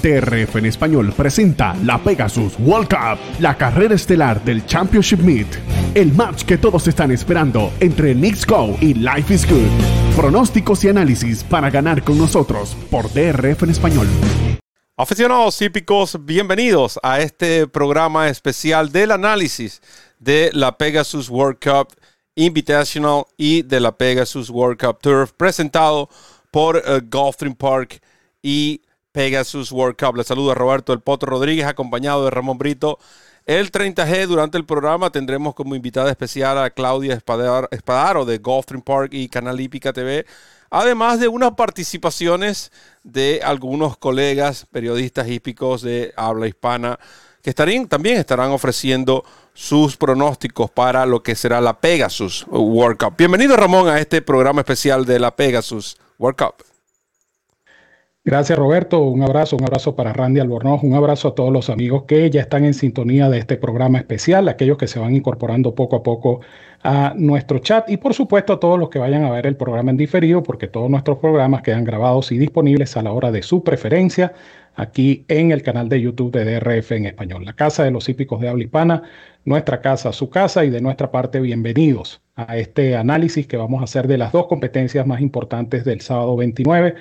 TRF en español presenta la Pegasus World Cup, la carrera estelar del Championship Meet, el match que todos están esperando entre Knicks Go y Life is Good. Pronósticos y análisis para ganar con nosotros por DRF en español. Aficionados hípicos, bienvenidos a este programa especial del análisis de la Pegasus World Cup Invitational y de la Pegasus World Cup Turf presentado por uh, Gulfstream Park y Pegasus World Cup. Les saluda Roberto El Potro Rodríguez, acompañado de Ramón Brito. El 30G, durante el programa, tendremos como invitada especial a Claudia Espadaro de Gulfstream Park y Canal Hípica TV, además de unas participaciones de algunos colegas periodistas hípicos de habla hispana que también estarán ofreciendo sus pronósticos para lo que será la Pegasus World Cup. Bienvenido Ramón a este programa especial de la Pegasus World Cup. Gracias Roberto, un abrazo, un abrazo para Randy Albornoz, un abrazo a todos los amigos que ya están en sintonía de este programa especial, aquellos que se van incorporando poco a poco a nuestro chat y por supuesto a todos los que vayan a ver el programa en diferido, porque todos nuestros programas quedan grabados y disponibles a la hora de su preferencia aquí en el canal de YouTube de DRF en español, la casa de los hípicos de habla hispana, nuestra casa, su casa y de nuestra parte bienvenidos a este análisis que vamos a hacer de las dos competencias más importantes del sábado 29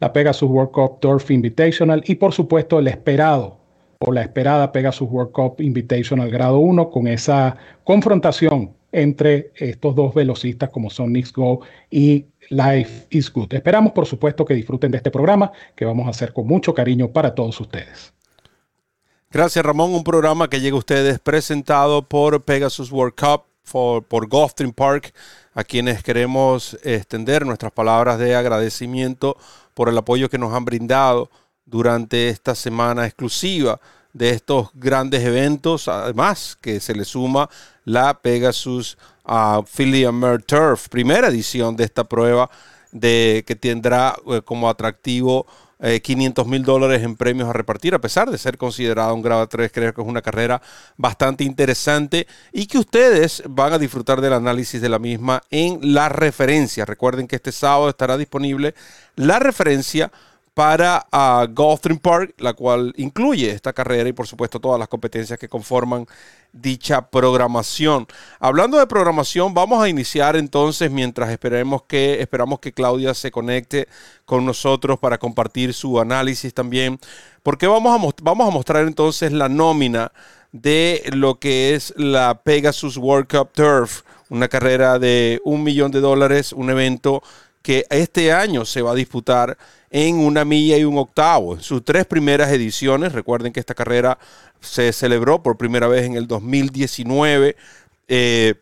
la Pegasus World Cup Turf Invitational y por supuesto el esperado o la esperada Pegasus World Cup Invitational grado 1 con esa confrontación entre estos dos velocistas como son Nix Go y Life is Good. Esperamos por supuesto que disfruten de este programa que vamos a hacer con mucho cariño para todos ustedes. Gracias Ramón, un programa que llega a ustedes presentado por Pegasus World Cup, por, Gulfstream Park, a quienes queremos extender nuestras palabras de agradecimiento por el apoyo que nos han brindado durante esta semana exclusiva de estos grandes eventos, además que se le suma la Pegasus uh, Philly primera edición de esta prueba de, que tendrá eh, como atractivo 500 eh, mil dólares en premios a repartir, a pesar de ser considerada un grado 3, creo que es una carrera bastante interesante y que ustedes van a disfrutar del análisis de la misma en la referencia. Recuerden que este sábado estará disponible la referencia para uh, Park, la cual incluye esta carrera y por supuesto todas las competencias que conforman dicha programación. Hablando de programación, vamos a iniciar entonces mientras esperemos que esperamos que Claudia se conecte con nosotros para compartir su análisis también, porque vamos a, vamos a mostrar entonces la nómina de lo que es la Pegasus World Cup Turf, una carrera de un millón de dólares, un evento que este año se va a disputar en una milla y un octavo. En sus tres primeras ediciones, recuerden que esta carrera se celebró por primera vez en el 2019 eh,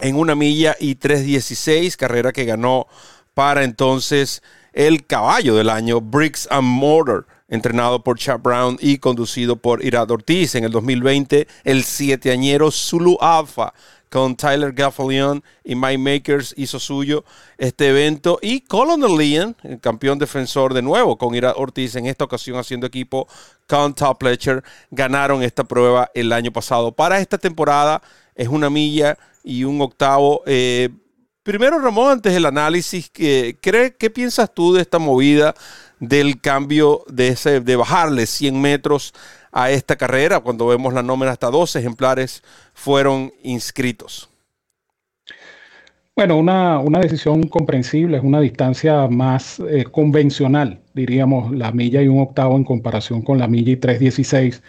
en una milla y 3.16, carrera que ganó para entonces el caballo del año, Bricks and Mortar, entrenado por Chad Brown y conducido por Irad Ortiz. En el 2020, el sieteañero Zulu Alpha con Tyler Gaffalion y Mike Makers hizo suyo este evento. Y Colonel Leon, el campeón defensor de nuevo con Ira Ortiz, en esta ocasión haciendo equipo con Top ganaron esta prueba el año pasado. Para esta temporada es una milla y un octavo. Eh, primero, Ramón, antes del análisis, ¿qué, ¿qué piensas tú de esta movida del cambio de, ese, de bajarle 100 metros a esta carrera. Cuando vemos la nómina, hasta dos ejemplares fueron inscritos. Bueno, una, decisión comprensible, es una distancia más eh, convencional, diríamos, la milla y un octavo en comparación con la milla y 316.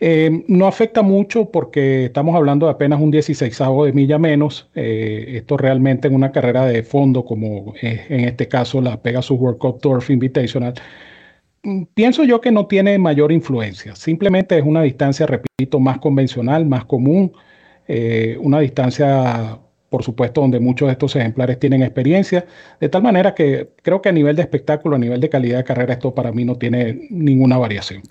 Eh, no afecta mucho porque estamos hablando de apenas un 16 de milla menos. Eh, esto realmente en una carrera de fondo, como en este caso la Pegasus World Cup Turf Invitational, Mm, pienso yo que no tiene mayor influencia. Simplemente es una distancia, repito, más convencional, más común, eh, una distancia, por supuesto, donde muchos de estos ejemplares tienen experiencia, de tal manera que creo que a nivel de espectáculo, a nivel de calidad de carrera, esto para mí no tiene ninguna variación.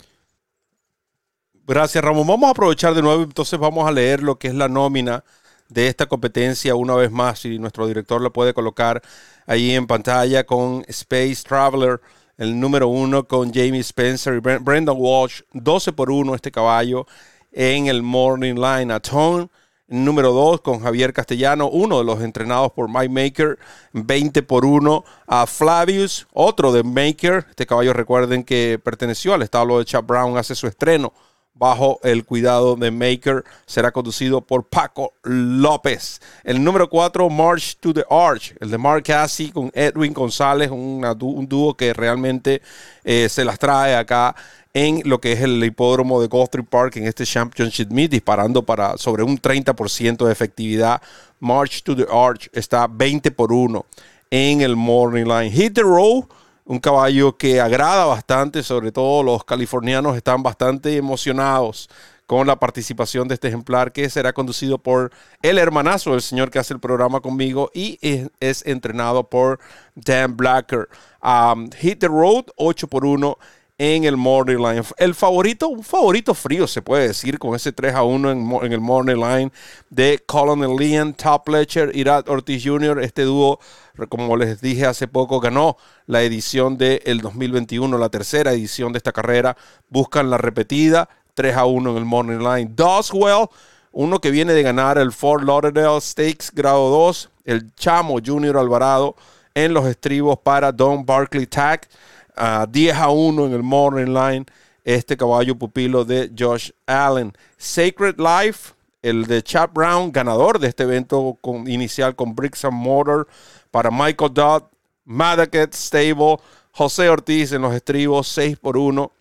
Gracias, Ramón. Vamos a aprovechar de nuevo, entonces vamos a leer lo que es la nómina de esta competencia una vez más, si nuestro director lo puede colocar ahí en pantalla con Space Traveler el número uno con Jamie Spencer y Brendan Walsh, 12 por 1 este caballo en el Morning Line a Tone. número 2 con Javier Castellano, uno de los entrenados por Mike Maker, 20 por 1 a Flavius, otro de Maker. Este caballo recuerden que perteneció al establo de Chap Brown, hace su estreno bajo el cuidado de Maker. Será conducido por Paco López. El número 4, March to the Arch, el de Mark Cassie con Edwin González, un dúo que realmente eh, se las trae acá en lo que es el hipódromo de Gulfstream Park en este Championship Meet, disparando para sobre un 30% de efectividad. March to the Arch está 20 por 1 en el Morning Line. Hit the Row, un caballo que agrada bastante, sobre todo los californianos están bastante emocionados con la participación de este ejemplar que será conducido por el hermanazo del señor que hace el programa conmigo y es, entrenado por Dan Blacker. Um, hit the Road, 8 por 1 en el Morning Line. El favorito, un favorito frío se puede decir con ese 3 a 1 en, el Morning Line de Colonel Leon, Top Letcher, Irat Ortiz Jr. Este dúo, como les dije hace poco, ganó la edición del 2021, la tercera edición de esta carrera. Buscan la repetida, 3 a 1 en el Morning Line. Doswell, uno que viene de ganar el Fort Lauderdale Stakes grado 2, el Chamo Junior Alvarado en los estribos para Don Barkley Tag. 10 a 1 en el Morning Line, este caballo pupilo de Josh Allen. Sacred Life, el de Chap Brown, ganador de este evento con, inicial con Bricks and Mortar para Michael Dodd, Madaket Stable, José Ortiz en los estribos, 6 por 1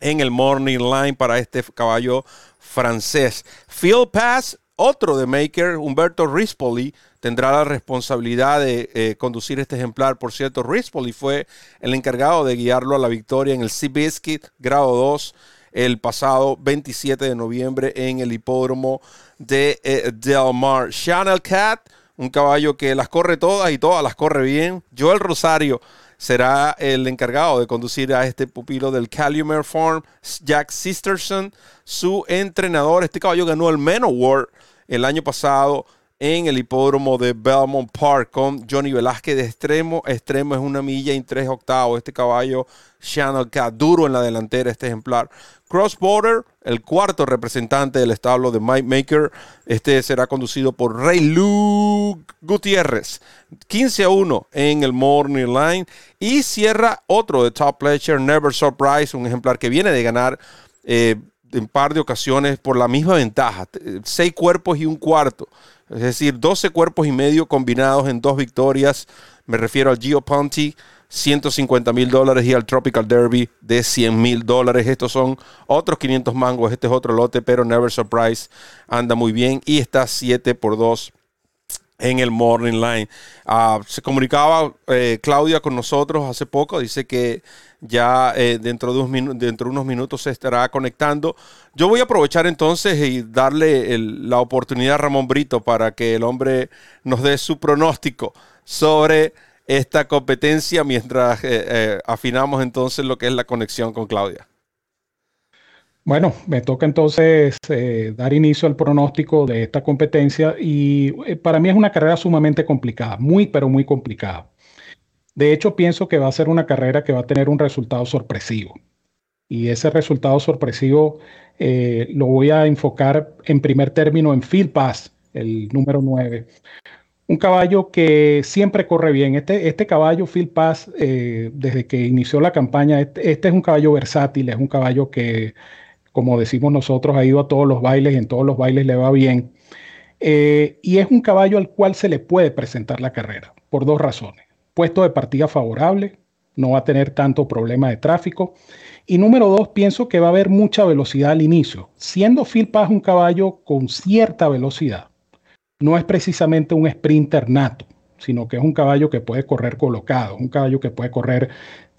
en el Morning Line para este caballo francés. Field Pass, otro de Maker, Humberto Rispoli, tendrá la responsabilidad de eh, conducir este ejemplar. Por cierto, Rispoli fue el encargado de guiarlo a la victoria en el Seabiscuit grado 2 el pasado 27 de noviembre en el hipódromo de eh, Del Mar. Channel Cat, un caballo que las corre todas y todas las corre bien. Joel Rosario será el encargado de conducir a este pupilo del Calumet Farm. Jack Sisterson, su entrenador. Este caballo ganó el Men Award el año pasado en el hipódromo de Belmont Park con Johnny Velázquez de extremo. Extremo es una milla y tres octavos. Este caballo, Channel Cat, duro en la delantera, este ejemplar. Cross Border, el cuarto representante del establo de Mike Maker. Este será conducido por Rey Luke Gutiérrez. 15 a 1 en el Morning Line. Y cierra otro de Top Pleasure, Never Surprise, un ejemplar que viene de ganar. Eh, en par de ocasiones por la misma ventaja, seis cuerpos y un cuarto es decir, 12 cuerpos y medio combinados en dos victorias. Me refiero al Gio Ponti, 150 mil dólares y al Tropical Derby de 100 mil dólares. Estos son otros 500 mangos. Este es otro lote, pero Never Surprise anda muy bien y está 7 por 2 en el Morning Line. Ah, se comunicaba eh, Claudia con nosotros hace poco, dice que ya eh, dentro, de dentro de unos minutos se estará conectando. Yo voy a aprovechar entonces y darle la oportunidad a Ramón Brito para que el hombre nos dé su pronóstico sobre esta competencia mientras eh, afinamos entonces lo que es la conexión con Claudia. Bueno, me toca entonces eh, dar inicio al pronóstico de esta competencia y eh, para mí es una carrera sumamente complicada, muy pero muy complicada. De hecho, pienso que va a ser una carrera que va a tener un resultado sorpresivo. Y ese resultado sorpresivo eh, lo voy a enfocar en primer término en Field Pass, el número 9. Un caballo que siempre corre bien. Este, este caballo, Phil Pass, desde que inició la campaña, este, este, es un caballo versátil, es un caballo que como decimos nosotros, ha ido a todos los bailes y en todos los bailes le va bien. Eh, y es un caballo al cual se le puede presentar la carrera, por dos razones. Puesto de partida favorable, no va a tener tanto problema de tráfico. Y número dos, pienso que va a haber mucha velocidad al inicio. Siendo Phil Paz un caballo con cierta velocidad, no es precisamente un sprinter nato, sino que es un caballo que puede correr colocado, un caballo que puede correr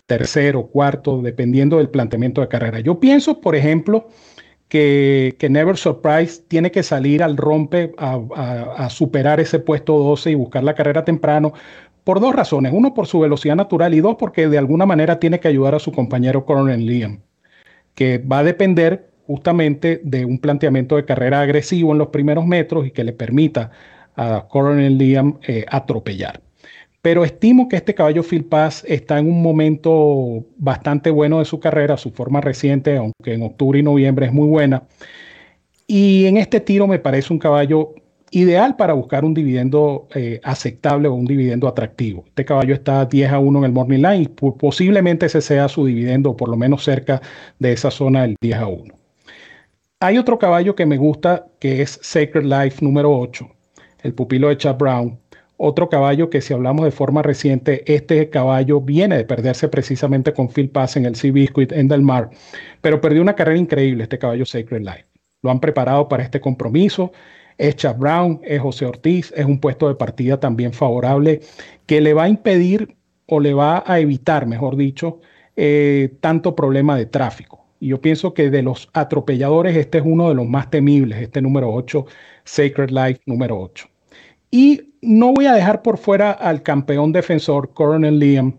tercero, cuarto, dependiendo del planteamiento de carrera. Yo pienso, por ejemplo, que, Never Surprise tiene que salir al rompe a, superar ese puesto 12 y buscar la carrera temprano por dos razones. Uno, por su velocidad natural y dos, porque de alguna manera tiene que ayudar a su compañero Coronel Liam, que va a depender justamente de un planteamiento de carrera agresivo en los primeros metros y que le permita a Coronel Liam eh, atropellar. Pero estimo que este caballo Phil Pass está en un momento bastante bueno de su carrera, su forma reciente, aunque en octubre y noviembre es muy buena. Y en este tiro me parece un caballo ideal para buscar un dividendo eh, aceptable o un dividendo atractivo. Este caballo está 10 a 1 en el Morning Line y posiblemente ese sea su dividendo, por lo menos cerca de esa zona del 10 a 1. Hay otro caballo que me gusta que es Sacred Life número 8, el pupilo de Chad Brown. Otro caballo que si hablamos de forma reciente, este caballo viene de perderse precisamente con Phil Pass en el Sea Biscuit en Del Mar, pero perdió una carrera increíble este caballo Sacred Life. Lo han preparado para este compromiso es Chad Brown, es José Ortiz, es un puesto de partida también favorable que le va a impedir o le va a evitar, mejor dicho, eh, tanto problema de tráfico. Y yo pienso que de los atropelladores, este es uno de los más temibles, este número 8, Sacred Life número 8. Y no voy a dejar por fuera al campeón defensor, Coronel Liam,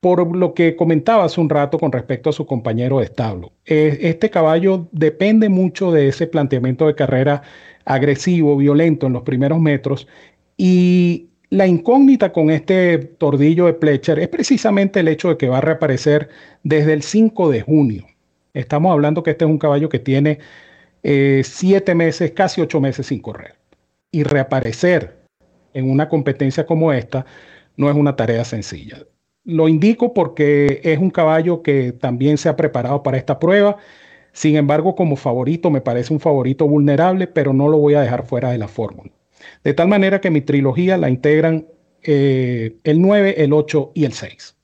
por lo que comentaba hace un rato con respecto a su compañero de establo. Eh, este caballo depende mucho de ese planteamiento de carrera agresivo, violento en los primeros metros. Y la incógnita con este tordillo de Pletcher es precisamente el hecho de que va a reaparecer desde el 5 de junio. Estamos hablando que este es un caballo que tiene eh, siete meses, casi ocho meses sin correr. Y reaparecer en una competencia como esta no es una tarea sencilla. Lo indico porque es un caballo que también se ha preparado para esta prueba sin embargo, como favorito me parece un favorito vulnerable, pero no lo voy a dejar fuera de la fórmula. De tal manera que mi trilogía la integran eh, el 9, el 8 y el 6.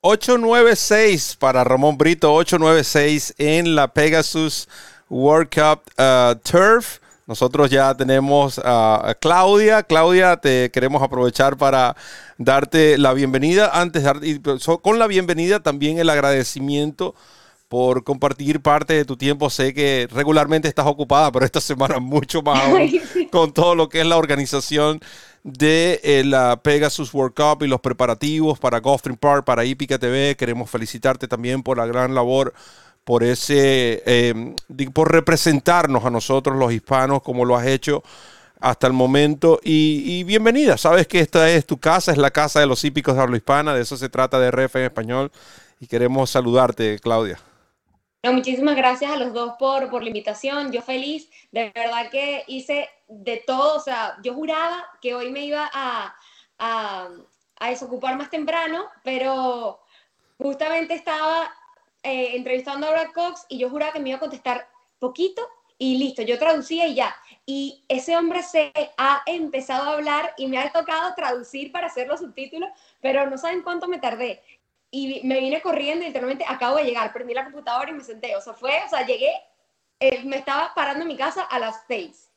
896 para Ramón Brito, 896 en la Pegasus World Cup uh, Turf. Nosotros ya tenemos a Claudia. Claudia, te queremos aprovechar para darte la bienvenida. Antes de con la bienvenida también el agradecimiento por compartir parte de tu tiempo. Sé que regularmente estás ocupada, pero esta semana mucho más con todo lo que es la organización de eh, la Pegasus World Cup y los preparativos para Gulfstream Park, para Ipica TV. Queremos felicitarte también por la gran labor, por ese, em, por representarnos a nosotros los hispanos como lo has hecho hasta el momento. Y, y, bienvenida, sabes que esta es tu casa, es la casa de los hípicos de habla hispana, de eso se trata de RF en español. Y queremos saludarte, Claudia muchísimas gracias a los dos por, por la invitación. Yo feliz, de verdad que hice de todo. O sea, yo juraba que hoy me iba a, a, a desocupar más temprano, pero justamente estaba eh, entrevistando a Brad Cox y yo juraba que me iba a contestar poquito y listo, yo traducía y ya. Y ese hombre se ha empezado a hablar y me ha tocado traducir para hacer los subtítulos, pero no saben cuánto me tardé y me vine corriendo, literalmente acabo de llegar, prendí la computadora y me senté. O sea, fue, o sea, llegué, eh, me estaba parando en mi casa a las seis.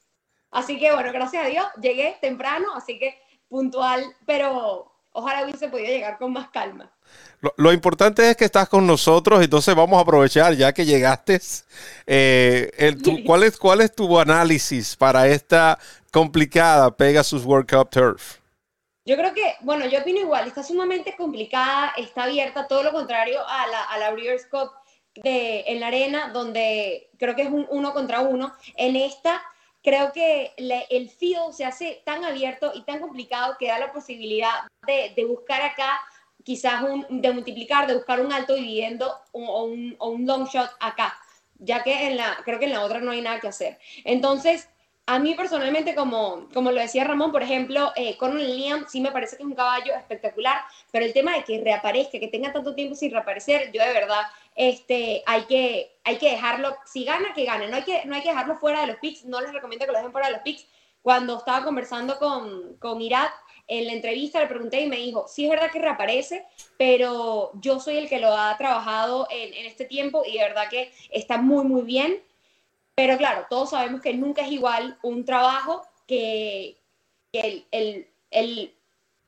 Así que bueno, gracias a Dios, llegué temprano, así que puntual, pero ojalá hubiese podido llegar con más calma. Lo, importante es que estás con nosotros, entonces vamos a aprovechar ya que llegaste. Eh, el, ¿cuál, es, ¿Cuál es tu análisis para esta complicada Pegasus World Cup Turf? Yo creo que, bueno, yo opino igual, está sumamente complicada, está abierta, todo lo contrario a la, a la Breeders' Cup de, en la arena, donde creo que es un uno contra uno. En esta, creo que el field se hace tan abierto y tan complicado que da la posibilidad de, de buscar acá quizás un, de multiplicar, de buscar un alto dividendo o un, o un long shot acá, ya que en la, creo que en la otra no hay nada que hacer. Entonces, a mí personalmente, como, como lo decía Ramón, por ejemplo, eh, Coronel Liam sí me parece que es un caballo espectacular, pero el tema de que reaparezca, que tenga tanto tiempo sin reaparecer, yo de verdad este, hay, que, hay que dejarlo, si gana, que gane, no hay que, no hay que dejarlo fuera de los picks, no les recomiendo que lo dejen fuera de los picks. Cuando estaba conversando con, con Irat, en la entrevista le pregunté y me dijo, sí es verdad que reaparece, pero yo soy el que lo ha trabajado en, en este tiempo y de verdad que está muy, muy bien pero claro, todos sabemos que nunca es igual un trabajo que, el,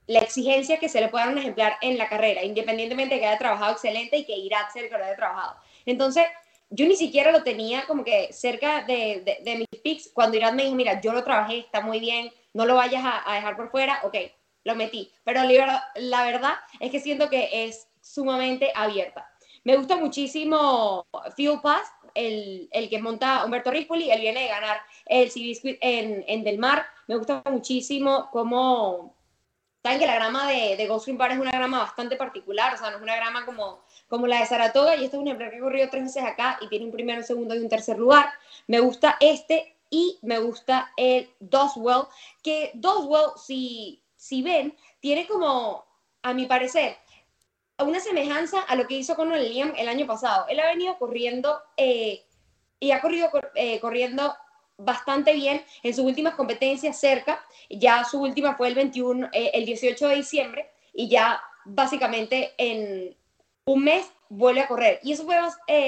la exigencia que se le pueda dar un ejemplar en la carrera, independientemente de que haya trabajado excelente y que irá ser que lo haya trabajado. Entonces, yo ni siquiera lo tenía como que cerca de, de, mis picks. Cuando Irat me dijo, mira, yo lo trabajé, está muy bien, no lo vayas a, dejar por fuera, ok, lo metí. Pero la, verdad es que siento que es sumamente abierta. Me gusta muchísimo Fuel Pass, el, el, que monta Humberto Rispoli, él viene de ganar el Cibiscuit en, en Del Mar. Me gusta muchísimo cómo, saben que la grama de, de Ghost Park es una grama bastante particular, o sea, no es una grama como, como la de Saratoga, y este es un ejemplar que ha corrido tres veces acá y tiene un primero, un segundo y un tercer lugar. Me gusta este y me gusta el Doswell, que Doswell, si, si ven, tiene como, a mi parecer, una semejanza a lo que hizo con Liam el año pasado. Él ha venido corriendo eh, y ha corrido eh, corriendo bastante bien en sus últimas competencias cerca. Ya su última fue el 21, eh, el 18 de diciembre y ya básicamente en un mes vuelve a correr. Y eso fue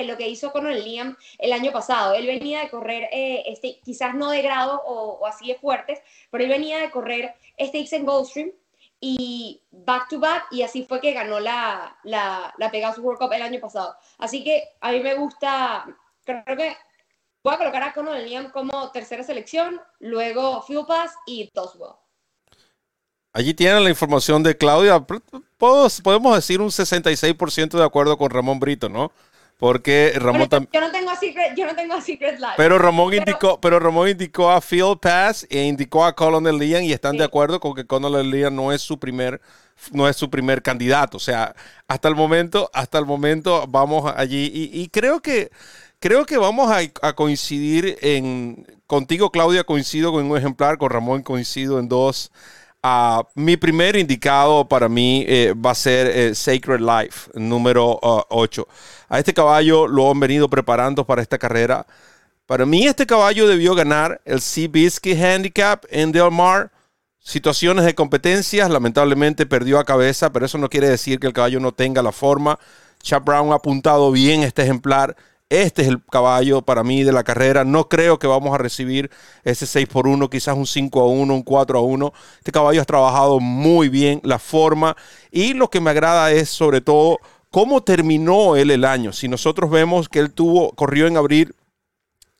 lo que hizo con Liam el año pasado. Él venía de correr, este, quizás no de grado o, así de fuertes, pero él venía de correr este en Goldstream y back to back y así fue que ganó la, la, la Pegasus World Cup el año pasado. Así que a mí me gusta, creo que voy a colocar a Conor Liam como tercera selección, luego Fuel Pass y Toswell. Allí tienen la información de Claudia. Podemos decir un 66% de acuerdo con Ramón Brito, ¿no? Porque Ramón también. Yo no tengo a Secret, yo no tengo a Secret Life. Pero Ramón indicó, pero Ramón indicó a Phil Pass e indicó a Colonel Liam y están de acuerdo con que Colonel Liam no es su primer, no es su primer candidato. O sea, hasta el momento, hasta el momento vamos allí y, creo que creo que vamos a, coincidir en contigo, Claudia, coincido con un ejemplar, con Ramón coincido en dos. Uh, mi primer indicado para mí eh, va a ser eh, Sacred Life, número 8. Uh, a este caballo lo han venido preparando para esta carrera. Para mí este caballo debió ganar el Seabiscuit Handicap en Del Mar. Situaciones de competencias, lamentablemente perdió a cabeza, pero eso no quiere decir que el caballo no tenga la forma. Chap Brown ha apuntado bien este ejemplar este es el caballo para mí de la carrera. No creo que vamos a recibir ese 6 por 1, quizás un 5 a 1, un 4 a 1. Este caballo ha trabajado muy bien la forma y lo que me agrada es sobre todo cómo terminó él el año. Si nosotros vemos que él tuvo, corrió en abril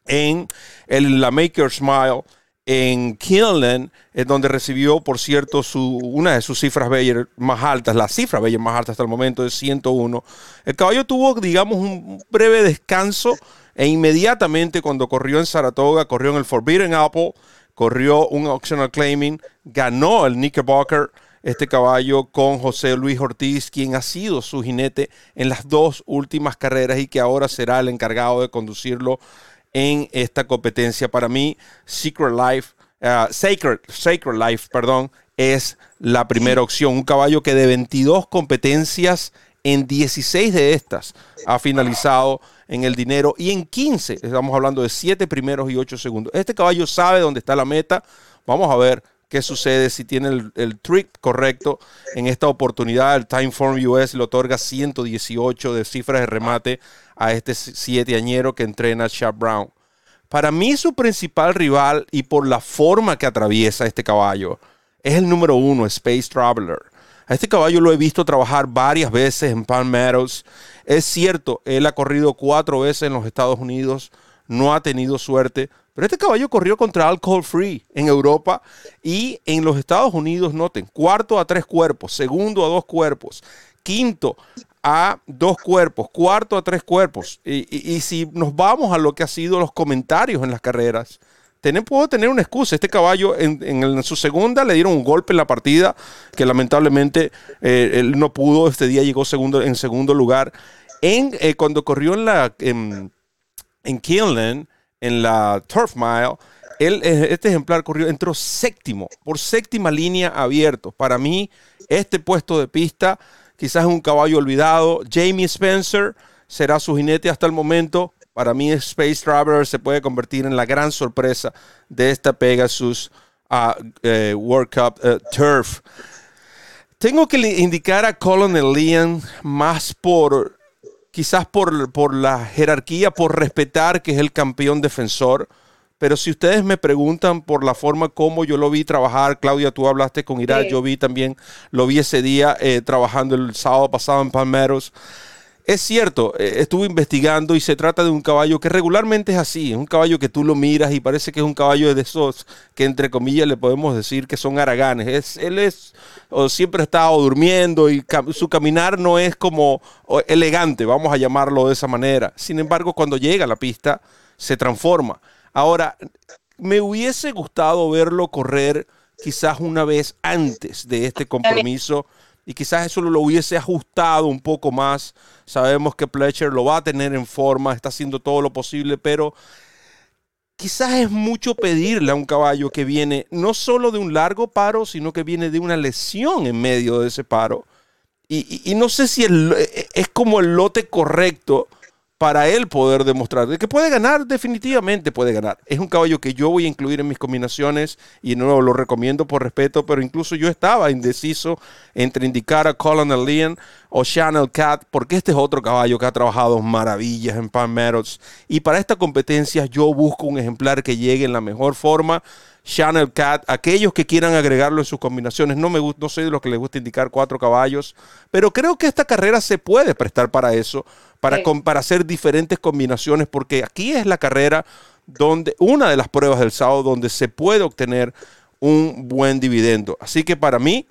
en el, la Maker Smile en Killen, es donde recibió, por cierto, una de sus cifras Bayer más altas, la cifra Bayer más alta hasta el momento es 101. El caballo tuvo, digamos, un breve descanso e inmediatamente cuando corrió en Saratoga, corrió en el Forbidden Apple, corrió un Optional Claiming, ganó el Knickerbocker este caballo con José Luis Ortiz, quien ha sido su jinete en las dos últimas carreras y que ahora será el encargado de conducirlo en esta competencia. Para mí, Secret Life, uh, Sacred, Sacred Life, perdón, es la primera opción. Un caballo que de 22 competencias, en 16 de estas ha finalizado en el dinero y en 15, estamos hablando de 7 primeros y 8 segundos. Este caballo sabe dónde está la meta. Vamos a ver qué sucede si tiene el, el trick correcto en esta oportunidad. El Timeform US le otorga 118 de cifras de remate a este siete añero que entrena Chap Brown. Para mí su principal rival y por la forma que atraviesa este caballo es el número uno, Space Traveler. A este caballo lo he visto trabajar varias veces en Palm Meadows. Es cierto, él ha corrido cuatro veces en los Estados Unidos, no ha tenido suerte, pero este caballo corrió contra Alcohol Free en Europa y en los Estados Unidos, noten, cuarto a tres cuerpos, segundo a dos cuerpos, quinto a dos cuerpos, cuarto a tres cuerpos. Y, si nos vamos a lo que ha sido los comentarios en las carreras, puedo tener una excusa. Este caballo en, su segunda le dieron un golpe en la partida que lamentablemente eh, él no pudo. Este día llegó segundo, en segundo lugar. En, eh, cuando corrió en la en en la Turf Mile, eh, este ejemplar corrió, entró séptimo, por séptima línea abierto. Para mí, este puesto de pista quizás un caballo olvidado. Jamie Spencer será su jinete hasta el momento. Para mí, Space Traveler se puede convertir en la gran sorpresa de esta Pegasus uh, World Cup uh, Turf. Tengo que indicar a Colonel Liam más por, quizás por, por la jerarquía, por respetar que es el campeón defensor pero si ustedes me preguntan por la forma como yo lo vi trabajar, Claudia, tú hablaste con Irak, yo vi también, lo vi ese día eh, trabajando el sábado pasado en Palmeros. Es cierto, eh, estuve investigando y se trata de un caballo que regularmente es así, es un caballo que tú lo miras y parece que es un caballo de esos que entre comillas le podemos decir que son araganes. Es, él es o siempre está durmiendo y su caminar no es como elegante, vamos a llamarlo de esa manera. Sin embargo, cuando llega a la pista, se transforma. Ahora, me hubiese gustado verlo correr quizás una vez antes de este compromiso y quizás eso lo hubiese ajustado un poco más. Sabemos que Pletcher lo va a tener en forma, está haciendo todo lo posible, pero quizás es mucho pedirle a un caballo que viene no solo de un largo paro, sino que viene de una lesión en medio de ese paro. Y, no sé si es como el lote correcto para él poder demostrar que puede ganar, definitivamente puede ganar. Es un caballo que yo voy a incluir en mis combinaciones y no lo recomiendo por respeto, pero incluso yo estaba indeciso entre indicar a Colonel Leon o Channel Cat, porque este es otro caballo que ha trabajado maravillas en Palm Meadows. Y para esta competencia yo busco un ejemplar que llegue en la mejor forma. Channel Cat, aquellos que quieran agregarlo en sus combinaciones, no, me, no soy de los que les gusta indicar cuatro caballos, pero creo que esta carrera se puede prestar para eso para, para hacer diferentes combinaciones, porque aquí es la carrera donde, una de las pruebas del sábado donde se puede obtener un buen dividendo. Así que para mí,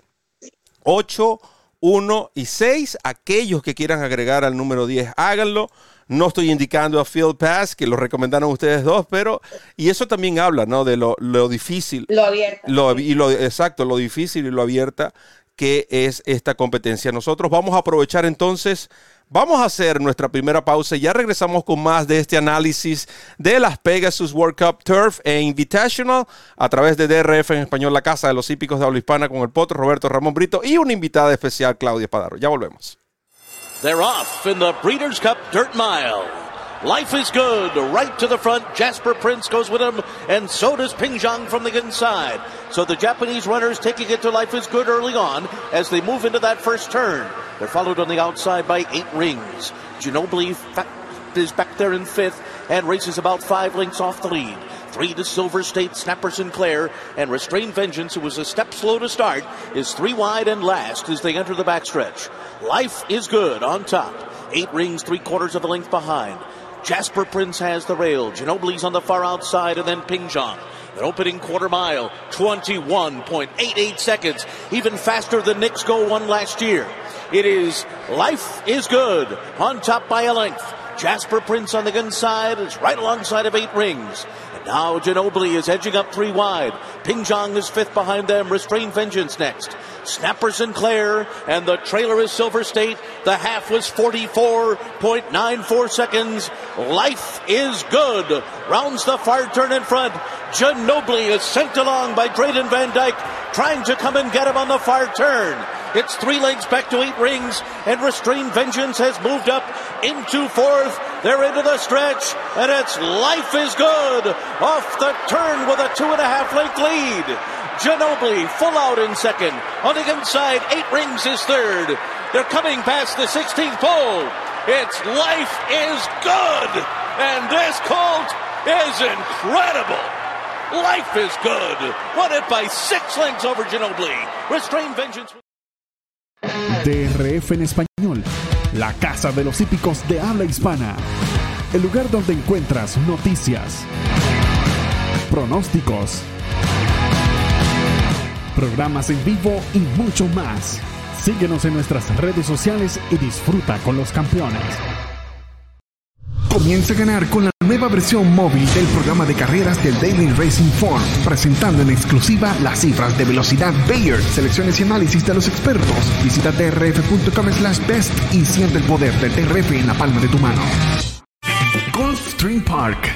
8, 1 y 6, aquellos que quieran agregar al número 10, háganlo. No estoy indicando a Field Pass, que lo recomendaron ustedes dos, pero, y eso también habla, ¿no? De lo, difícil. Lo abierta. y lo, exacto, lo difícil y lo abierta que es esta competencia. Nosotros vamos a aprovechar entonces Vamos a hacer nuestra primera pausa y ya regresamos con más de este análisis de las Pegasus World Cup Turf e Invitational a través de DRF en español, la casa de los hípicos de habla hispana con el potro Roberto Ramón Brito y una invitada especial, Claudia Padaro. Ya volvemos. They're off in the Breeders' Cup Dirt Mile. Life is good. Right to the front. Jasper Prince goes with him, and so does Ping from the inside. So the Japanese runners taking it to Life is good early on as they move into that first turn. They're followed on the outside by eight rings. Ginobili is back there in fifth and races about five lengths off the lead. Three to Silver State, Snapper Sinclair, and Restrained Vengeance, who was a step slow to start, is three wide and last as they enter the backstretch. Life is good on top. Eight rings, three quarters of a length behind. Jasper Prince has the rail. Ginobili's on the far outside, and then Ping. An opening quarter mile, 21.88 seconds, even faster than Nick's Go one last year. It is Life is Good on top by a length. Jasper Prince on the inside is right alongside of eight rings. And now Ginobili is edging up three wide. Ping Zhang is fifth behind them. Restrained Vengeance next. Snapper Sinclair and the trailer is Silver State. The half was 44.94 seconds. Life is good. Rounds the far turn in front. Ginobili is sent along by Drayden Van Dyke, trying to come and get him on the far turn. It's three legs back to eight rings, and Restrained Vengeance has moved up into fourth. They're into the stretch, and it's Life is Good off the turn with a two and a half length lead. Ginobili full out in second. On the inside, eight rings is third. They're coming past the 16th pole. It's Life is Good, and this colt is incredible. Life is good. Won it by six lengths over Ginobili. Restrained Vengeance. DRF en español, la casa de los hípicos de habla hispana. El lugar donde encuentras noticias, pronósticos, programas en vivo y mucho más. Síguenos en nuestras redes sociales y disfruta con los campeones. Comienza a ganar con la nueva versión móvil del programa de carreras del Daily Racing Form, presentando en exclusiva las cifras de velocidad Bayer, selecciones y análisis de los expertos. Visita trf.com slash best y siente el poder del TRF en la palma de tu mano. Golf Stream Park,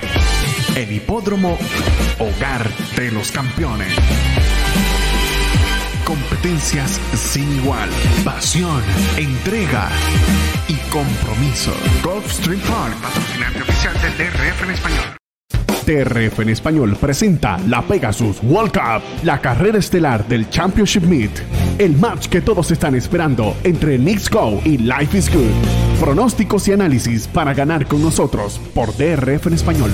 el hipódromo, hogar de los campeones competencias sin igual, pasión, entrega y compromiso. Gulfstream Park, patrocinante oficial del TRF en español. TRF en español presenta la Pegasus World Cup, la carrera estelar del Championship Meet, el match que todos están esperando entre Knicks Go y Life is Good. Pronósticos y análisis para ganar con nosotros por DRF en español.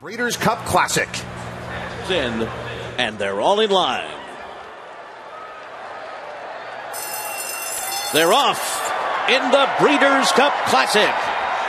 Breeders' Cup Classic and they're all in line. They're off in the Breeders' Cup Classic.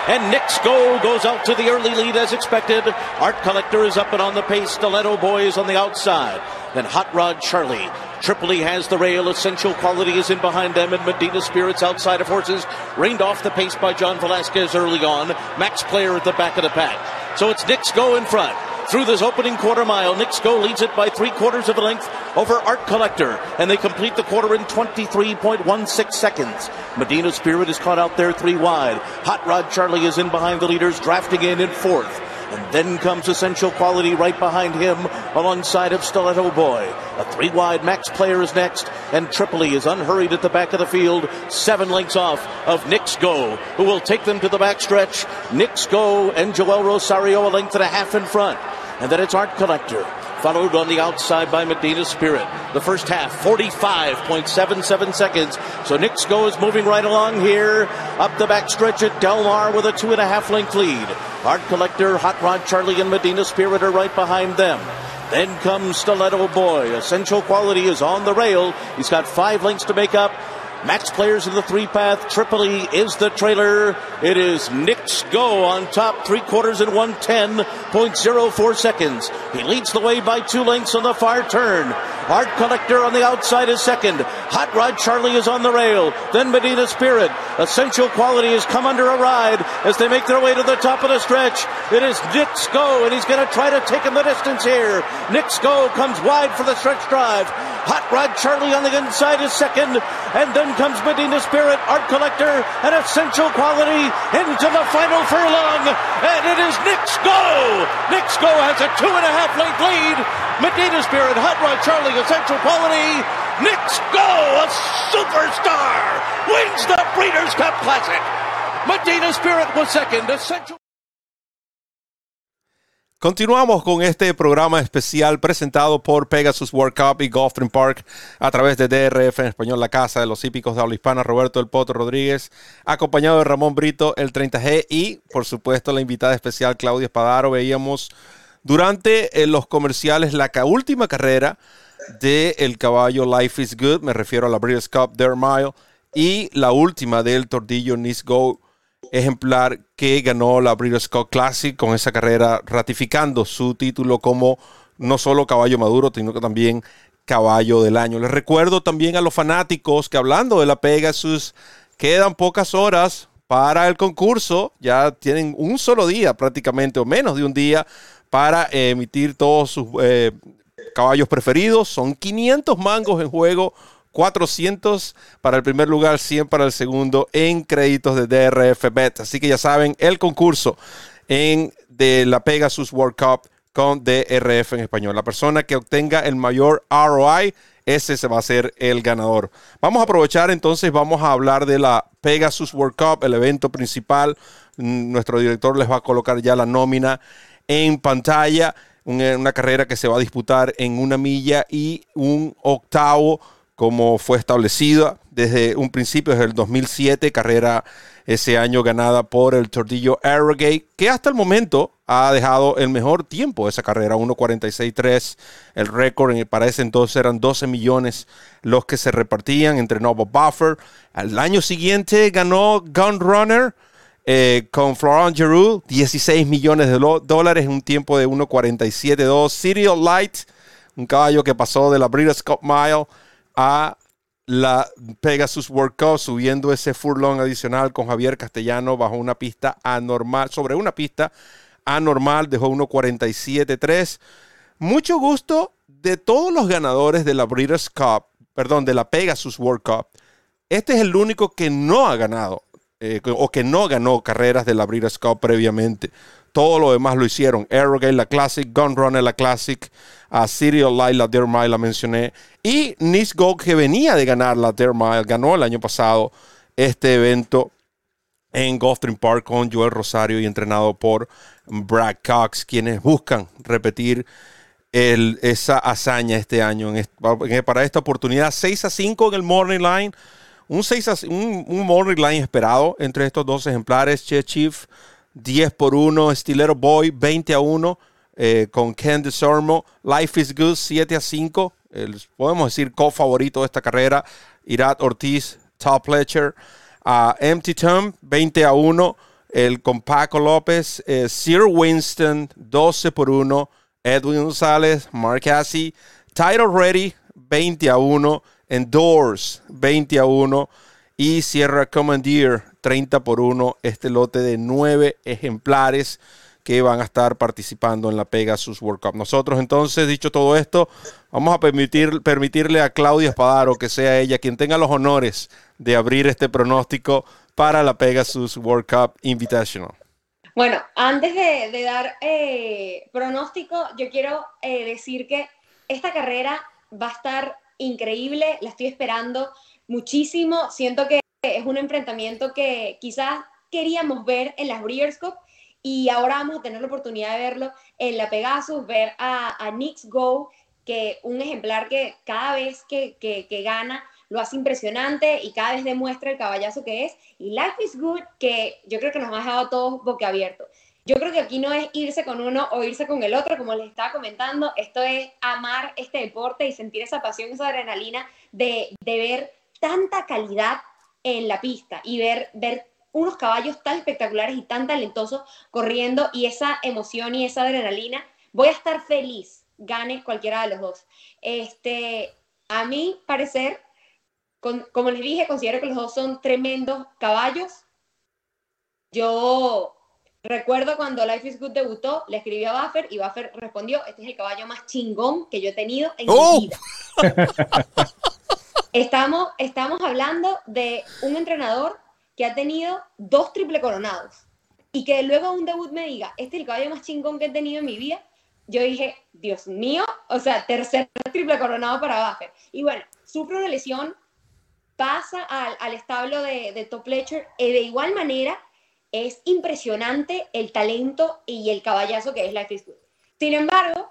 And Nick's Sko goes out to the early lead as expected. Art Collector is up and on the pace. Stiletto Boy is on the outside. Then Hot Rod Charlie. Tripoli has the rail. Essential Quality is in behind them. And Medina Spirits outside of horses. Reined off the pace by John Velasquez early on. Max Player at the back of the pack. So it's Nick's Sko in front. Through this opening quarter mile. Sko leads it by three quarters of a length over Art Collector, and they complete the quarter in 23.16 seconds. Medina Spirit is caught out there three wide. Hot Rod Charlie is in behind the leaders, drafting in in fourth. And then comes Essential Quality right behind him alongside of Stiletto Boy. A three wide max player is next, and Tripoli is unhurried at the back of the field, seven lengths off of Nick's Go, who will take them to the backstretch. Nick's Go and Joel Rosario a length and a half in front. And then it's Art Collector followed on the outside by Medina Spirit. The first half, 45.77 seconds. So Sko is moving right along here. Up the backstretch at Del Mar with a two and a half length lead. Art Collector, Hot Rod Charlie, and Medina Spirit are right behind them. Then comes Stiletto Boy. Essential Quality is on the rail. He's got five lengths to make up. Max players in the three path. Tripoli is the trailer. It is Nick's go on top, three quarters and 110.04 seconds. He leads the way by two lengths on the far turn. Art Collector on the outside is second. Hot Rod Charlie is on the rail. Then Medina Spirit. Essential Quality has come under a ride as they make their way to the top of the stretch. It is Nick's go, and he's going to try to take him the distance here. Nick's go comes wide for the stretch drive. Hot Rod Charlie on the inside is second, and then comes Medina Spirit, Art Collector, and Essential Quality into the final furlong, and it is Nick's Go! Nick's Go has a two and a half length lead. Medina Spirit, Hot Rod Charlie, Essential Quality, Nick's Go, a superstar, wins the Breeders' Cup Classic. Medina Spirit was second, Continuamos con este programa especial presentado por Pegasus World Cup y Gulfstream Park a través de DRF en español, la casa de los hípicos de habla hispana, Roberto El Poto Rodríguez, acompañado de Ramón Brito, el 30G y, por supuesto, la invitada especial Claudia Espadaro. Veíamos durante eh, los comerciales la última carrera del el caballo Life is Good, me refiero a la Breeders' Cup Dare Mile, y la última del Tordillo Nice Go ejemplar que ganó la Breeders' Cup Classic con esa carrera, ratificando su título como no solo caballo maduro, sino que también caballo del año. Les recuerdo también a los fanáticos que hablando de la Pegasus, quedan pocas horas para el concurso. Ya tienen un solo día prácticamente, o menos de un día, para emitir todos sus eh, caballos preferidos. Son 500 mangos en juego 400 para el primer lugar, 100 para el segundo en créditos de DRF Bet. Así que ya saben, el concurso en de la Pegasus World Cup con DRF en español. La persona que obtenga el mayor ROI, ese se va a ser el ganador. Vamos a aprovechar entonces, vamos a hablar de la Pegasus World Cup, el evento principal. Nuestro director les va a colocar ya la nómina en pantalla. Una, una carrera que se va a disputar en una milla y un octavo como fue establecida desde un principio, desde el 2007, carrera ese año ganada por el Tordillo Arrogate, que hasta el momento ha dejado el mejor tiempo de esa carrera, 1.46.3. El récord para ese entonces eran 12 millones los que se repartían entre Novo Buffer. Al año siguiente ganó Gunrunner eh, con Florent Giroux, 16 millones de dólares en un tiempo de 1.47.2. Serial Light, un caballo que pasó de la Breeders' Cup Mile a la Pegasus World Cup, subiendo ese furlong adicional con Javier Castellano bajo una pista anormal, sobre una pista anormal, dejó 1.47.3. Mucho gusto de todos los ganadores de la Breeders' Cup, perdón, de la Pegasus World Cup. Este es el único que no ha ganado eh, o que no ganó carreras de la Breeders' Cup previamente. Todo lo demás lo hicieron. Arrogate, la Classic, Gunrunner, la Classic, a Serial Light, la Dare Mile, la mencioné. Y Nice Gold, que venía de ganar la Dare Mile, ganó el año pasado este evento en Gulfstream Park con Joel Rosario y entrenado por Brad Cox, quienes buscan repetir esa hazaña este año. para esta oportunidad, 6 a 5 en el Morning Line. Un, 6 a, un, un Morning Line esperado entre estos dos ejemplares. Che Chief 10 por 1. Stilero Boy 20 a 1 eh, con Ken DeSormo. Life is Good 7 a 5. El, podemos decir co-favorito de esta carrera. Irat Ortiz, Top Fletcher. Uh, Empty Tom 20 a 1. El con Paco López. Eh, Sir Winston 12 por 1. Edwin González, Mark Cassie. Title Ready 20 a 1. Endorse 20 a 1 y Sierra Commandeer 30 por 1, este lote de 9 ejemplares. que van a estar participando en la Pegasus World Cup. Nosotros entonces, dicho todo esto, vamos a permitir, permitirle a Claudia Espadaro que sea ella quien tenga los honores de abrir este pronóstico para la Pegasus World Cup Invitational. Bueno, antes de, dar eh, pronóstico, yo quiero eh, decir que esta carrera va a estar increíble, la estoy esperando muchísimo, siento que es un enfrentamiento que quizás queríamos ver en las Breeders' Cup y ahora vamos a tener la oportunidad de verlo en la Pegasus, ver a, a Knicks Go, que un ejemplar que cada vez que, que, gana lo hace impresionante y cada vez demuestra el caballazo que es. Y Life is Good, que yo creo que nos ha dejado todos boquiabiertos. Yo creo que aquí no es irse con uno o irse con el otro, como les estaba comentando, esto es amar este deporte y sentir esa pasión, esa adrenalina de, de ver tanta calidad en la pista y ver, ver unos caballos tan espectaculares y tan talentosos corriendo y esa emoción y esa adrenalina, voy a estar feliz, gane cualquiera de los dos. Este, a mi parecer, como les dije, considero que los dos son tremendos caballos. Yo recuerdo cuando Life is Good debutó, le escribí a Buffer y Buffer respondió, este es el caballo más chingón que yo he tenido en mi ¡Oh! vida. estamos, estamos hablando de un entrenador que ha tenido dos triple coronados y que luego un debut me diga, este es el caballo más chingón que he tenido en mi vida, yo dije, Dios mío, o sea, tercer triple coronado para Buffer. Y bueno, sufre una lesión, pasa al, establo de, Top Fletcher y de igual manera es impresionante el talento y el caballazo que es Life is Good. Sin embargo,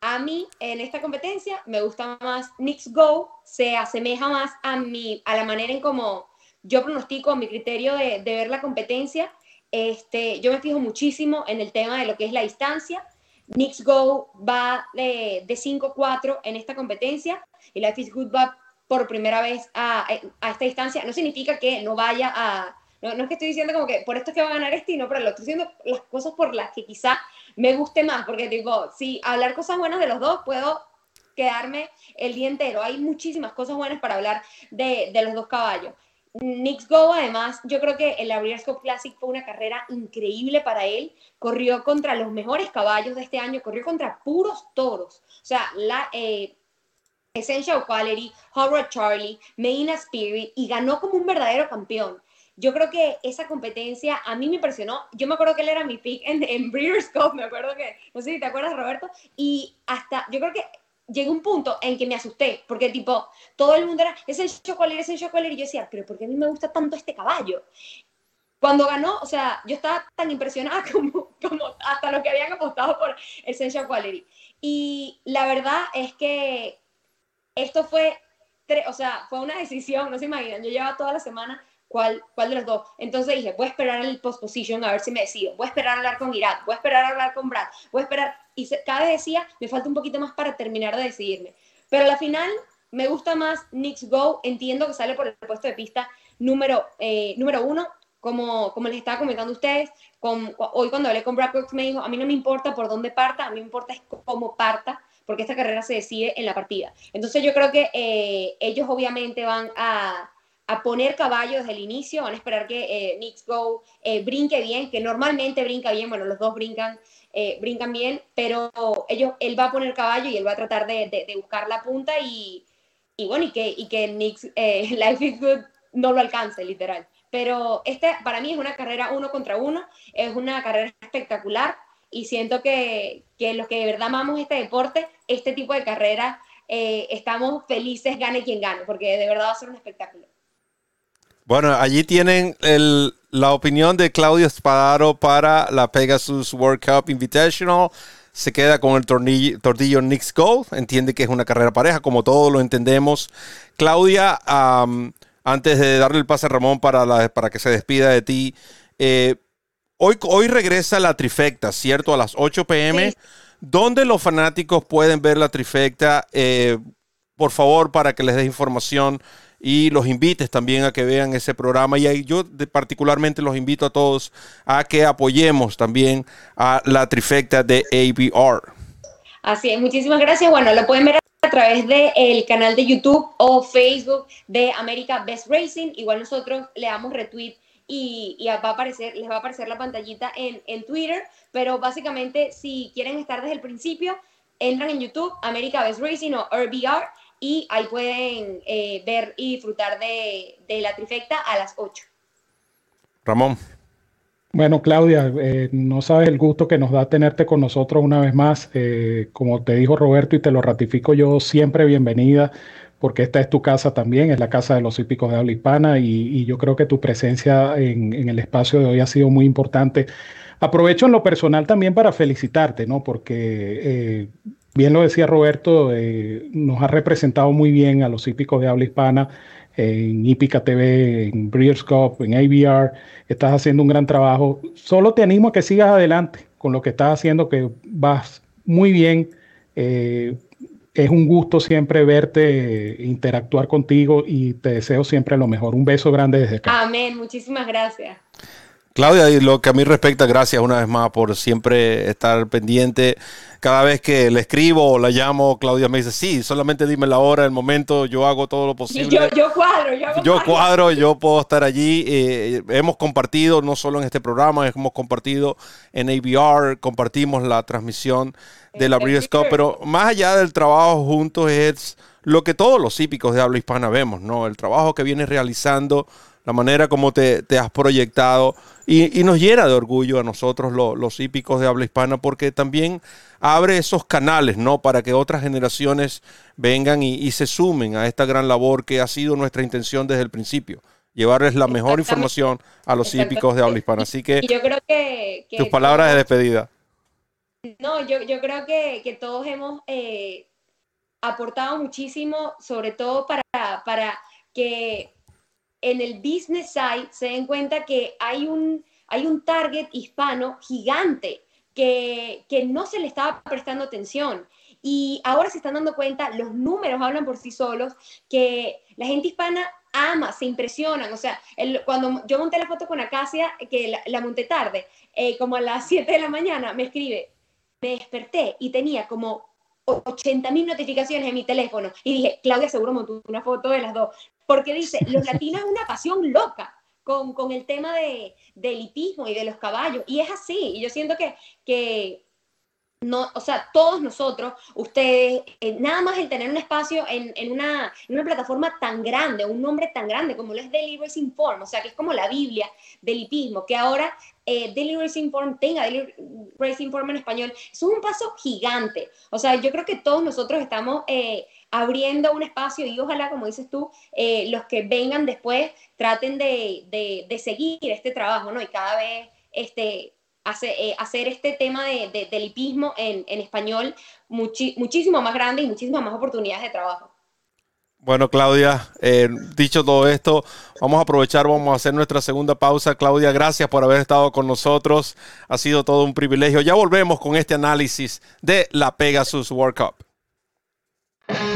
a mí en esta competencia me gusta más Knicks Go, se asemeja más a, mi, a la manera en cómo yo pronostico mi criterio de, ver la competencia. Este, yo me fijo muchísimo en el tema de lo que es la distancia. Knicks Go va de, de 5-4 en esta competencia y Life is Good va por primera vez a, a, esta distancia. No significa que no vaya a... No, no, es que estoy diciendo como que por esto es que va a ganar este y no por el otro. Estoy diciendo las cosas por las que quizá me guste más, porque digo, si hablar cosas buenas de los dos, puedo quedarme el día entero. Hay muchísimas cosas buenas para hablar de, de los dos caballos. Knicks Go, además, yo creo que el Cup Classic fue una carrera increíble para él. Corrió contra los mejores caballos de este año, corrió contra puros toros. O sea, la eh, Essential Quality, Howard Charlie, Medina Spirit, y ganó como un verdadero campeón. Yo creo que esa competencia a mí me impresionó. Yo me acuerdo que él era mi pick en, en Breeders' Cup, me acuerdo que, no sé si te acuerdas, Roberto, y hasta, yo creo que llegó un punto en que me asusté, porque tipo, todo el mundo era, es el chocolate, es el chocolate, y yo decía, pero ¿por qué a mí me gusta tanto este caballo? Cuando ganó, o sea, yo estaba tan impresionada como, como hasta los que habían apostado por el Quality. Y la verdad es que esto fue, o sea, fue una decisión, no se imaginan, yo llevaba toda la semana cuál, cuál de los dos. Entonces dije, voy a esperar el post-position a ver si me decido, voy a esperar a hablar con Irat, voy a esperar a hablar con Brad, voy a esperar, y cada vez decía, me falta un poquito más para terminar de decidirme. Pero a la final me gusta más Knicks Go, entiendo que sale por el puesto de pista número, eh, número uno, como, como les estaba comentando a ustedes, con, hoy cuando hablé con Brad Brooks me dijo, a mí no me importa por dónde parta, a mí me importa es cómo parta, porque esta carrera se decide en la partida. Entonces yo creo que eh, ellos obviamente van a, a, poner caballo desde el inicio, van a esperar que eh, Knicks Go eh, brinque bien, que normalmente brinca bien, bueno, los dos brincan eh, brincan bien, pero ellos, él va a poner caballo y él va a tratar de, buscar la punta y, bueno, y que, y que Knicks, Life is Good no lo alcance, literal. Pero este para mí es una carrera uno contra uno, es una carrera espectacular y siento que, que los que de verdad amamos este deporte, este tipo de carrera, eh, estamos felices, gane quien gane, porque de verdad va a ser un espectáculo. Bueno, allí tienen la opinión de Claudio Espadaro para la Pegasus World Cup Invitational. Se queda con el tornillo, tordillo Knicks Gold. Entiende que es una carrera pareja, como todos lo entendemos. Claudia, antes de darle el pase a Ramón para, para que se despida de ti, eh, hoy, hoy regresa la trifecta, ¿cierto? A las 8 pm. ¿Dónde los fanáticos pueden ver la trifecta? Eh, por favor, para que les dé información y los invites también a que vean ese programa. Y yo particularmente los invito a todos a que apoyemos también a la trifecta de ABR. Así es, muchísimas gracias. Bueno, lo pueden ver a través del canal de YouTube o Facebook de America Best Racing. Igual nosotros le damos retweet y, va a aparecer, les va a aparecer la pantallita en, en Twitter, pero básicamente si quieren estar desde el principio, entran en YouTube, America Best Racing o RBR, y ahí pueden eh, ver y disfrutar de, de la trifecta a las 8. Ramón. Bueno, Claudia, eh, no sabes el gusto que nos da tenerte con nosotros una vez más. Eh, como te dijo Roberto y te lo ratifico yo, siempre bienvenida, porque esta es tu casa también, es la casa de los hípicos de habla hispana y, yo creo que tu presencia en, el espacio de hoy ha sido muy importante. Aprovecho en lo personal también para felicitarte, ¿no? Porque eh, bien lo decía Roberto, nos ha representado muy bien a los hípicos de habla hispana en Hípica TV, en Breeders' Cup, en ABR. Estás haciendo un gran trabajo. Solo te animo a que sigas adelante con lo que estás haciendo, que vas muy bien. Eh, es un gusto siempre verte, interactuar contigo y te deseo siempre lo mejor. Un beso grande desde acá. Amén, muchísimas gracias. Claudia, y lo que a mí respecta, gracias una vez más por siempre estar pendiente. Cada vez que le escribo o la llamo, Claudia me dice, sí, solamente dime la hora, el momento, yo hago todo lo posible. Yo, yo cuadro, yo, yo cuadro. yo puedo estar allí. Eh, hemos compartido, no solo en este programa, hemos compartido en ABR, compartimos la transmisión de la Breeders' Cup, pero más allá del trabajo juntos es lo que todos los hípicos de habla hispana vemos, ¿no? El trabajo que vienes realizando, la manera como te, te has proyectado y, nos llena de orgullo a nosotros los hípicos de habla hispana porque también abre esos canales, ¿no? Para que otras generaciones vengan y, se sumen a esta gran labor que ha sido nuestra intención desde el principio llevarles la mejor información a los hípicos de habla hispana. Así que, yo creo que, tus palabras de despedida. No, yo, yo creo que, todos hemos eh, aportado muchísimo, sobre todo para, para que en el business side se den cuenta que hay un, hay un target hispano gigante que, que no se le estaba prestando atención. Y ahora se están dando cuenta, los números hablan por sí solos, que la gente hispana ama, se impresionan. O sea, cuando yo monté la foto con Acacia, que la, monté tarde, eh, como a las 7 de la mañana, me escribe, me desperté y tenía como 80 mil notificaciones en mi teléfono. Y dije, Claudia seguro montó una foto de las dos porque dice, los latinos es una pasión loca con, con el tema de, del hipismo y de los caballos, y es así, y yo siento que, que no, o sea, todos nosotros, ustedes, eh, nada más el tener un espacio en, en, una, en, una, plataforma tan grande, un nombre tan grande como lo es Daily Racing Form, o sea, que es como la Biblia del hipismo, que ahora eh, Daily Racing Form tenga Daily Racing Form en español, es un paso gigante. O sea, yo creo que todos nosotros estamos eh, abriendo un espacio y ojalá, como dices tú, eh, los que vengan después traten de, de, seguir este trabajo, ¿no? Y cada vez este, hace, eh, hacer este tema de, del hipismo en, en español muchísimo más grande y muchísimas más oportunidades de trabajo. Bueno, Claudia, eh, dicho todo esto, vamos a aprovechar, vamos a hacer nuestra segunda pausa. Claudia, gracias por haber estado con nosotros. Ha sido todo un privilegio. Ya volvemos con este análisis de la Pegasus World Cup.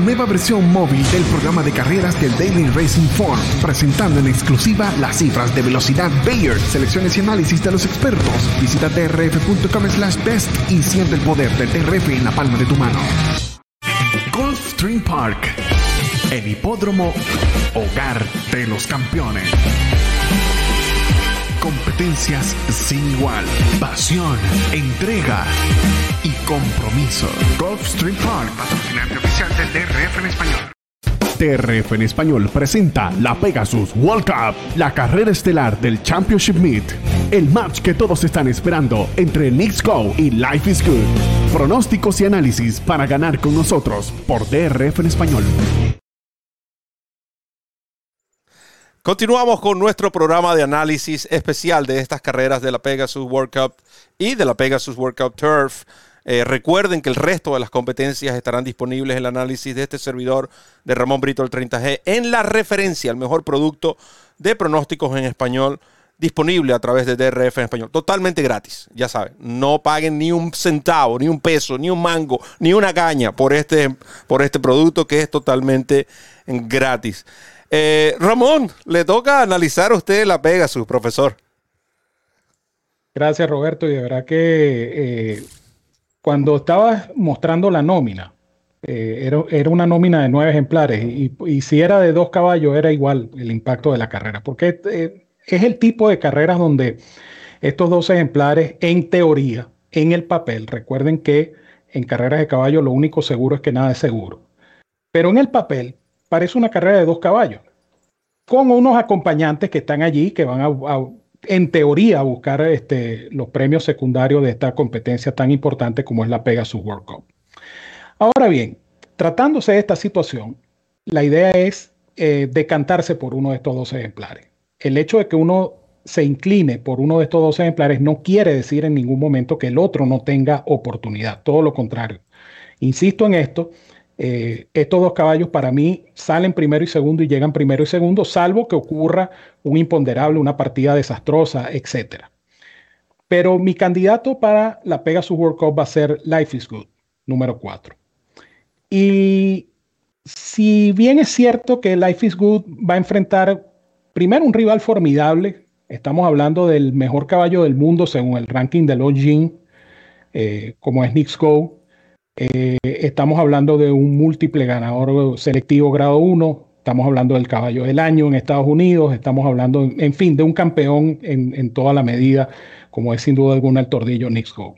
nueva versión móvil del programa de carreras del Daily Racing Form, presentando en exclusiva las cifras de velocidad Bayer, selecciones y análisis de los expertos. Visita trf.com slash best y siente el poder del TRF en la palma de tu mano. Golf Stream Park, el hipódromo, hogar de los campeones competencias sin igual, pasión, entrega y compromiso. Golf Street Park, patrocinante oficial del DRF en español. TRF en español presenta la Pegasus World Cup, la carrera estelar del Championship Meet, el match que todos están esperando entre Knicks Go y Life is Good. Pronósticos y análisis para ganar con nosotros por DRF en español. Continuamos con nuestro programa de análisis especial de estas carreras de la Pegasus World Cup y de la Pegasus World Cup Turf. Eh, recuerden que el resto de las competencias estarán disponibles en el análisis de este servidor de Ramón Brito el 30G en la referencia al mejor producto de pronósticos en español disponible a través de DRF en español. Totalmente gratis, ya saben. No paguen ni un centavo, ni un peso, ni un mango, ni una caña por este, por este producto que es totalmente gratis. Eh, Ramón, le toca analizar a usted la Pegasus, profesor. Gracias, Roberto. Y de verdad que eh, cuando estabas mostrando la nómina, eh, era, una nómina de nueve ejemplares y, si era de dos caballos era igual el impacto de la carrera, porque eh, es el tipo de carreras donde estos dos ejemplares, en teoría, en el papel, recuerden que en carreras de caballo lo único seguro es que nada es seguro, pero en el papel parece una carrera de dos caballos, con unos acompañantes que están allí, que van a, en teoría, a buscar este, los premios secundarios de esta competencia tan importante como es la Pegasus World Cup. Ahora bien, tratándose de esta situación, la idea es eh, decantarse por uno de estos dos ejemplares. El hecho de que uno se incline por uno de estos dos ejemplares no quiere decir en ningún momento que el otro no tenga oportunidad, todo lo contrario. Insisto en esto, eh, estos dos caballos para mí salen primero y segundo y llegan primero y segundo, salvo que ocurra un imponderable, una partida desastrosa, etc. Pero mi candidato para la Pegasus World Cup va a ser Life is Good, número 4. Y si bien es cierto que Life is Good va a enfrentar primero un rival formidable, estamos hablando del mejor caballo del mundo según el ranking de Longines, eh, como es Knicks Go. Eh, estamos hablando de un múltiple ganador selectivo grado 1, estamos hablando del caballo del año en Estados Unidos, estamos hablando, en fin, de un campeón en, toda la medida, como es sin duda alguna el tordillo Knicks Go.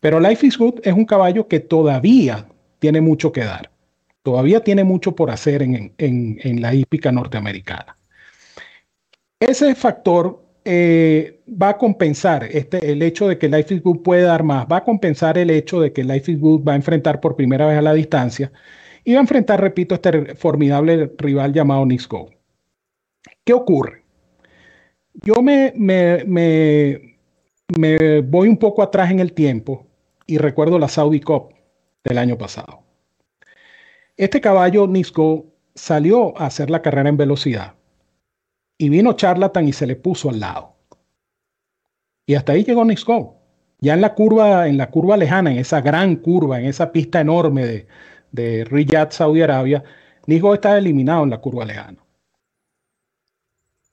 Pero Life is Good es un caballo que todavía tiene mucho que dar. Todavía tiene mucho por hacer en, la hípica norteamericana. Ese factor eh, va a compensar este, el hecho de que Life is Good puede dar más, va a compensar el hecho de que Life is Good va a enfrentar por primera vez a la distancia y va a enfrentar, repito, este formidable rival llamado Nix Go. ¿Qué ocurre? Yo me, me, me voy un poco atrás en el tiempo y recuerdo la Saudi Cup del año pasado. Este caballo Nisco salió a hacer la carrera en velocidad y vino Charlatan y se le puso al lado. Y hasta ahí llegó Nisco. Ya en la curva, en la curva lejana, en esa gran curva, en esa pista enorme de, de Riyadh, Saudi Arabia, Nisco está eliminado en la curva lejana.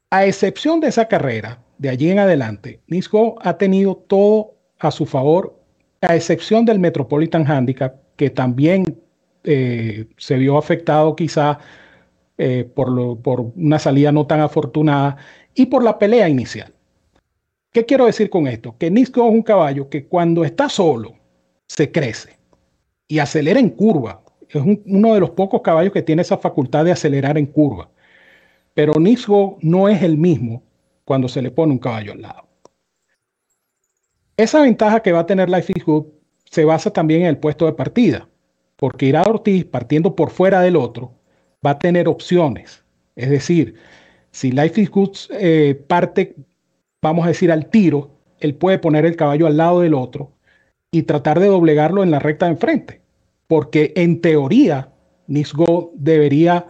A excepción de esa carrera, de allí en adelante, Nisco ha tenido todo a su favor, a excepción del Metropolitan Handicap, que también eh, se vio afectado quizá eh, por, una salida no tan afortunada y por la pelea inicial. ¿Qué quiero decir con esto? Que Nisco es un caballo que cuando está solo se crece y acelera en curva. Es uno de los pocos caballos que tiene esa facultad de acelerar en curva. Pero Nisco no es el mismo cuando se le pone un caballo al lado. Esa ventaja que va a tener Life is se basa también en el puesto de partida, porque Irá Ortiz, partiendo por fuera del otro, va a tener opciones. Es decir, si Life is Good eh, parte, vamos a decir, al tiro, él puede poner el caballo al lado del otro y tratar de doblegarlo en la recta de enfrente. Porque en teoría, Nisgo debería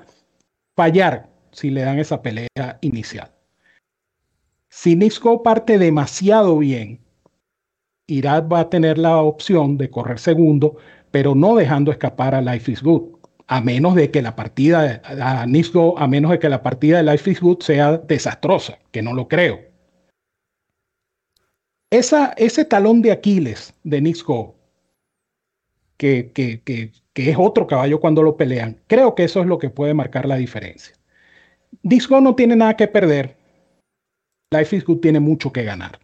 fallar si le dan esa pelea inicial. Si Nisgo parte demasiado bien, Irak va a tener la opción de correr segundo, pero no dejando escapar a Life is Good. A menos de que la partida a Nisgo, a menos de que la partida de Life is Good sea desastrosa, que no lo creo. Esa, ese talón de Aquiles de Nisgo, que, que, que, que, es otro caballo cuando lo pelean, creo que eso es lo que puede marcar la diferencia. Nisgo no tiene nada que perder. Life is Good tiene mucho que ganar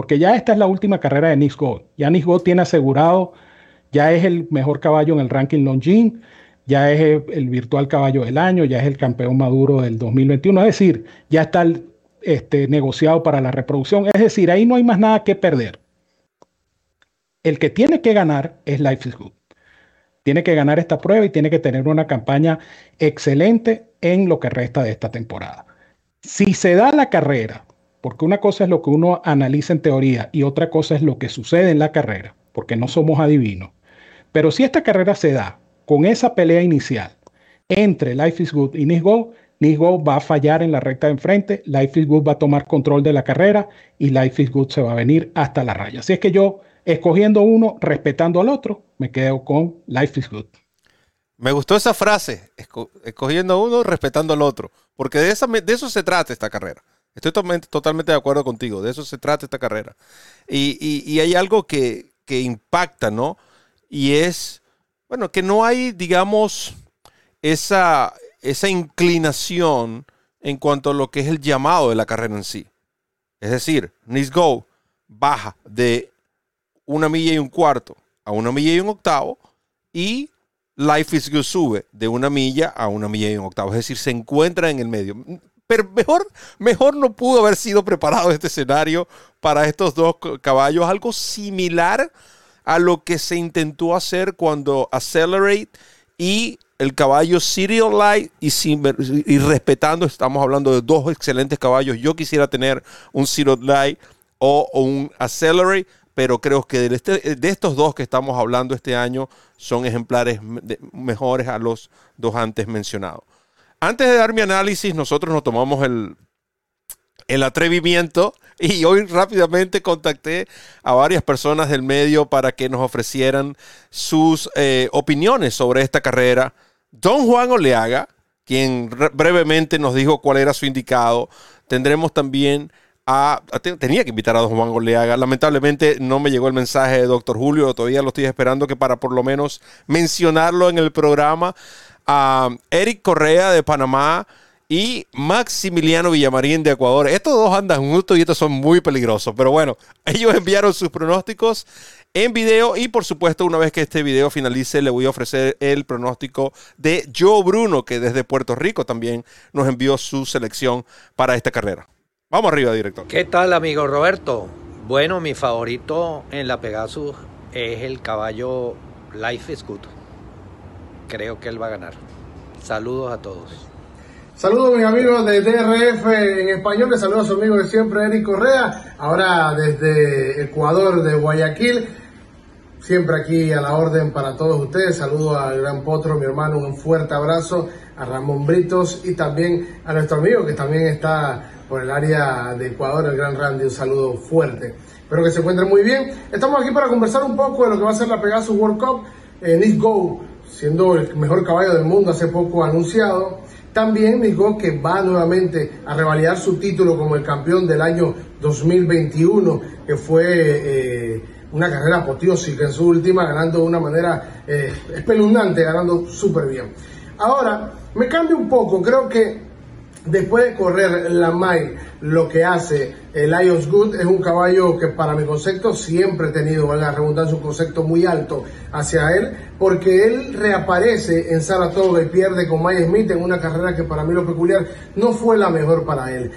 porque ya esta es la última carrera de Nick Gold. Ya Nick Gold tiene asegurado, ya es el mejor caballo en el ranking Longines, ya es el, virtual caballo del año, ya es el campeón maduro del 2021, es decir, ya está este, negociado para la reproducción, es decir, ahí no hay más nada que perder. El que tiene que ganar es Life is Good. Tiene que ganar esta prueba y tiene que tener una campaña excelente en lo que resta de esta temporada. Si se da la carrera porque una cosa es lo que uno analiza en teoría y otra cosa es lo que sucede en la carrera, porque no somos adivinos. Pero si esta carrera se da con esa pelea inicial entre Life is Good y Nice Go, Nigo va a fallar en la recta de enfrente, Life is Good va a tomar control de la carrera y Life is Good se va a venir hasta la raya. Así es que yo, escogiendo uno, respetando al otro, me quedo con Life is Good. Me gustó esa frase, escogiendo uno, respetando al otro, porque de, eso se trata esta carrera. Estoy totalmente, de acuerdo contigo, de eso se trata esta carrera. Y, hay algo que, impacta, ¿no? Y es, bueno, que no hay, digamos, esa, esa inclinación en cuanto a lo que es el llamado de la carrera en sí. Es decir, Nice Go baja de una milla y un cuarto a una milla y un octavo y Life is Good sube de una milla a una milla y un octavo. Es decir, se encuentra en el medio. Pero mejor, mejor no pudo haber sido preparado este escenario para estos dos caballos. Algo similar a lo que se intentó hacer cuando Accelerate y el caballo Serial Light y, y, respetando, estamos hablando de dos excelentes caballos. Yo quisiera tener un Serial Light o, un Accelerate, pero creo que de, este, de, estos dos que estamos hablando este año son ejemplares mejores a los dos antes mencionados. Antes de dar mi análisis, nosotros nos tomamos el, el atrevimiento y hoy rápidamente contacté a varias personas del medio para que nos ofrecieran sus eh, opiniones sobre esta carrera Don Juan Oleaga, quien brevemente nos dijo cuál era su indicado. Tendremos también a, tenía que invitar a Don Juan Oleaga. Lamentablemente no me llegó el mensaje de Doctor Julio, todavía lo estoy esperando que para por lo menos mencionarlo en el programa. A Eric Correa de Panamá y Maximiliano Villamarín de Ecuador. Estos dos andan juntos y estos son muy peligrosos. Pero bueno, ellos enviaron sus pronósticos en video y por supuesto una vez que este video finalice le voy a ofrecer el pronóstico de Joe Bruno que desde Puerto Rico también nos envió su selección para esta carrera. Vamos arriba, director. ¿Qué tal, amigo Roberto? Bueno, mi favorito en la Pegasus es el caballo Life is Good. Creo que él va a ganar. Saludos a todos. Saludos mis amigos de DRF en español, les saludo a su amigo de siempre, Eric Correa, ahora desde Ecuador, de Guayaquil. Siempre aquí a la orden para todos ustedes. Saludo al gran Potro, mi hermano, un fuerte abrazo. A Ramón Britos y también a nuestro amigo que también está por el área de Ecuador, el gran Randy. Un saludo fuerte. Espero que se encuentren muy bien. Estamos aquí para conversar un poco de lo que va a ser la Pegasus World Cup. Eh, Nick Go, siendo el mejor caballo del mundo hace poco anunciado. También dijo que va nuevamente a revalidar su título como el campeón del año 2021, que fue... Eh, una carrera apoteósica en su última, ganando de una manera eh, espeluznante, ganando súper bien. Ahora, me cambio un poco, creo que después de correr la mile, lo que hace el Lions Good es un caballo que para mi concepto siempre he tenido, valga la redundancia, un concepto muy alto hacia él, porque él reaparece en Saratoga y pierde con Mike Smith en una carrera que para mí lo peculiar no fue la mejor para él.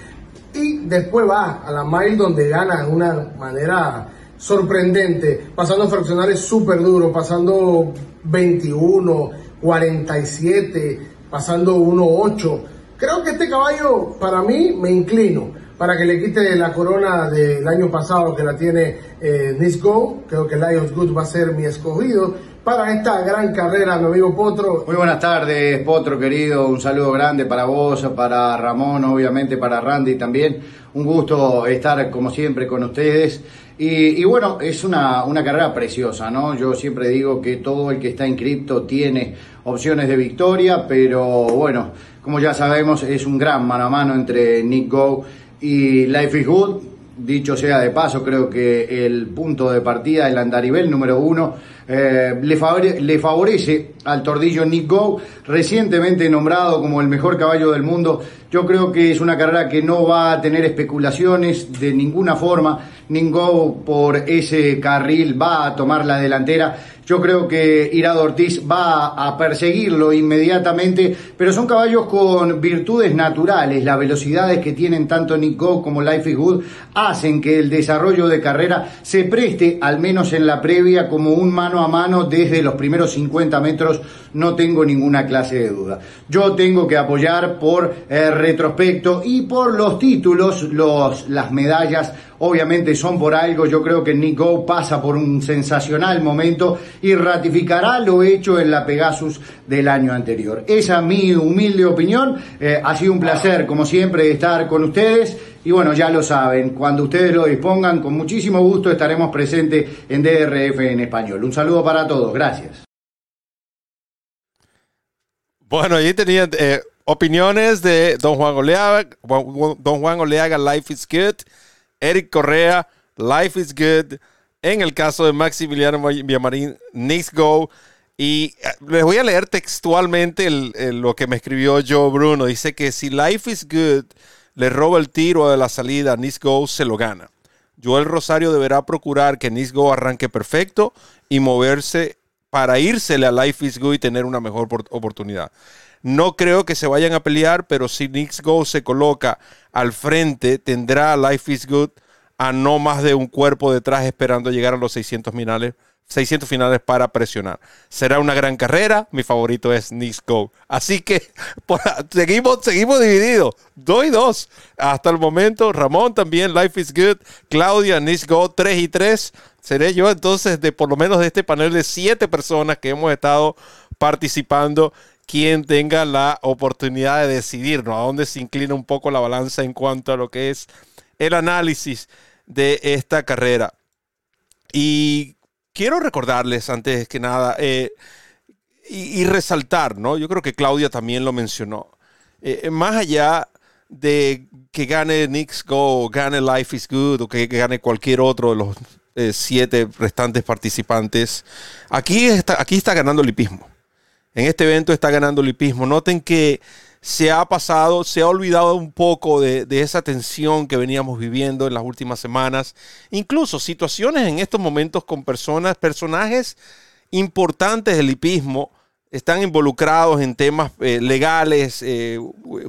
Y después va a la mile donde gana de una manera sorprendente, pasando fraccionales súper duros, pasando 21, 47, pasando 1-8. Creo que este caballo, para mí, me inclino para que le quite la corona del año pasado que la tiene eh, Nisco. Creo que Lions Good va a ser mi escogido para esta gran carrera, mi amigo Potro. Muy buenas tardes, Potro querido. Un saludo grande para vos, para Ramón, obviamente para Randy también. Un gusto estar como siempre con ustedes. Y, bueno, es una, una, carrera preciosa, ¿no? Yo siempre digo que todo el que está en cripto tiene opciones de victoria, pero bueno, como ya sabemos, es un gran mano a mano entre Nick Go y Life is Good. Dicho sea de paso, creo que el punto de partida, el andarivel número uno, eh, le, favorece al tordillo Nick Go, recientemente nombrado como el mejor caballo del mundo. Yo creo que es una carrera que no va a tener especulaciones de ninguna forma. Nick Go por ese carril va a tomar la delantera yo creo que Irado Ortiz va a perseguirlo inmediatamente, pero son caballos con virtudes naturales. Las velocidades que tienen tanto Nico como Life is Good hacen que el desarrollo de carrera se preste, al menos en la previa, como un mano a mano desde los primeros 50 metros. No tengo ninguna clase de duda. Yo tengo que apoyar por retrospecto y por los títulos, los, las medallas obviamente son por algo. Yo creo que Nico pasa por un sensacional momento y ratificará lo hecho en la Pegasus del año anterior. Esa es mi humilde opinión. Eh, ha sido un placer, como siempre, estar con ustedes. Y bueno, ya lo saben, cuando ustedes lo dispongan, con muchísimo gusto estaremos presentes en DRF en español. Un saludo para todos, gracias. Bueno, ahí tenían eh, opiniones de Don Juan Oleaga, Don Juan Oleaga, Life is Good, Eric Correa, Life is Good, en el caso de Maximiliano Villamarín, Knicks Go. Y eh, les voy a leer textualmente lo que me escribió Joe Bruno. Dice que si Life is Good le roba el tiro de la salida, Knicks Go se lo gana. Joel Rosario deberá procurar que Knicks Go arranque perfecto y moverse para írsele a Life is Good y tener una mejor oportunidad. No creo que se vayan a pelear, pero si Knicks Go se coloca al frente, tendrá Life is Good a no más de un cuerpo detrás esperando llegar a los 600 finales 600 finales para presionar. Será una gran carrera. Mi favorito es Knicks Go. Así que seguimos, seguimos divididos. 2 y 2. Hasta el momento. Ramón también. Life is Good. Claudia, Knicks Go 3 y 3. Seré yo entonces de por lo menos de este panel de 7 personas que hemos estado participando. Quien tenga la oportunidad de decidirnos a dónde se inclina un poco la balanza en cuanto a lo que es el análisis de esta carrera. Y quiero recordarles antes que nada eh, y, resaltar, ¿no? Yo creo que Claudia también lo mencionó. Eh, más allá de que gane Knicks Go, gane Life is Good o que, gane cualquier otro de los eh, siete restantes participantes, aquí está, aquí está ganando el hipismo. En este evento está ganando el hipismo. Noten que se ha pasado, se ha olvidado un poco de, esa tensión que veníamos viviendo en las últimas semanas. Incluso situaciones en estos momentos con personas, personajes importantes del hipismo están involucrados en temas eh, legales, eh,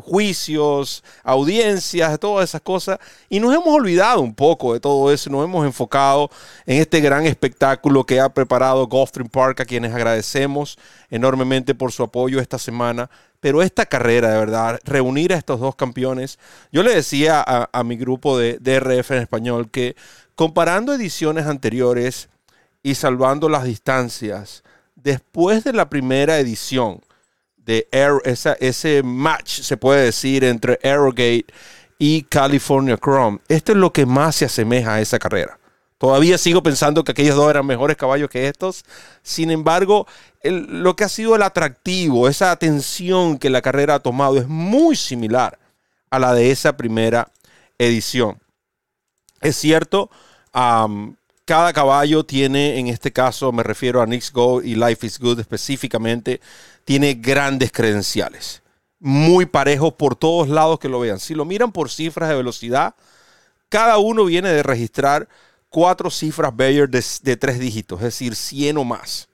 juicios, audiencias, todas esas cosas. Y nos hemos olvidado un poco de todo eso, nos hemos enfocado en este gran espectáculo que ha preparado Gulfstream Park, a quienes agradecemos enormemente por su apoyo esta semana. Pero esta carrera, de verdad, reunir a estos dos campeones, yo le decía a, mi grupo de DRF en español que comparando ediciones anteriores y salvando las distancias, después de la primera edición de ese match, se puede decir, entre Aerogate y California Chrome, esto es lo que más se asemeja a esa carrera. Todavía sigo pensando que aquellos dos eran mejores caballos que estos. Sin embargo, lo que ha sido el atractivo, esa atención que la carrera ha tomado es muy similar a la de esa primera edición. Es cierto, cada caballo tiene, en este caso me refiero a Knicks Go y Life is Good específicamente, tiene grandes credenciales. Muy parejos por todos lados que lo vean. Si lo miran por cifras de velocidad, cada uno viene de registrar cuatro cifras Bayer de, tres dígitos, es decir, 100 o más.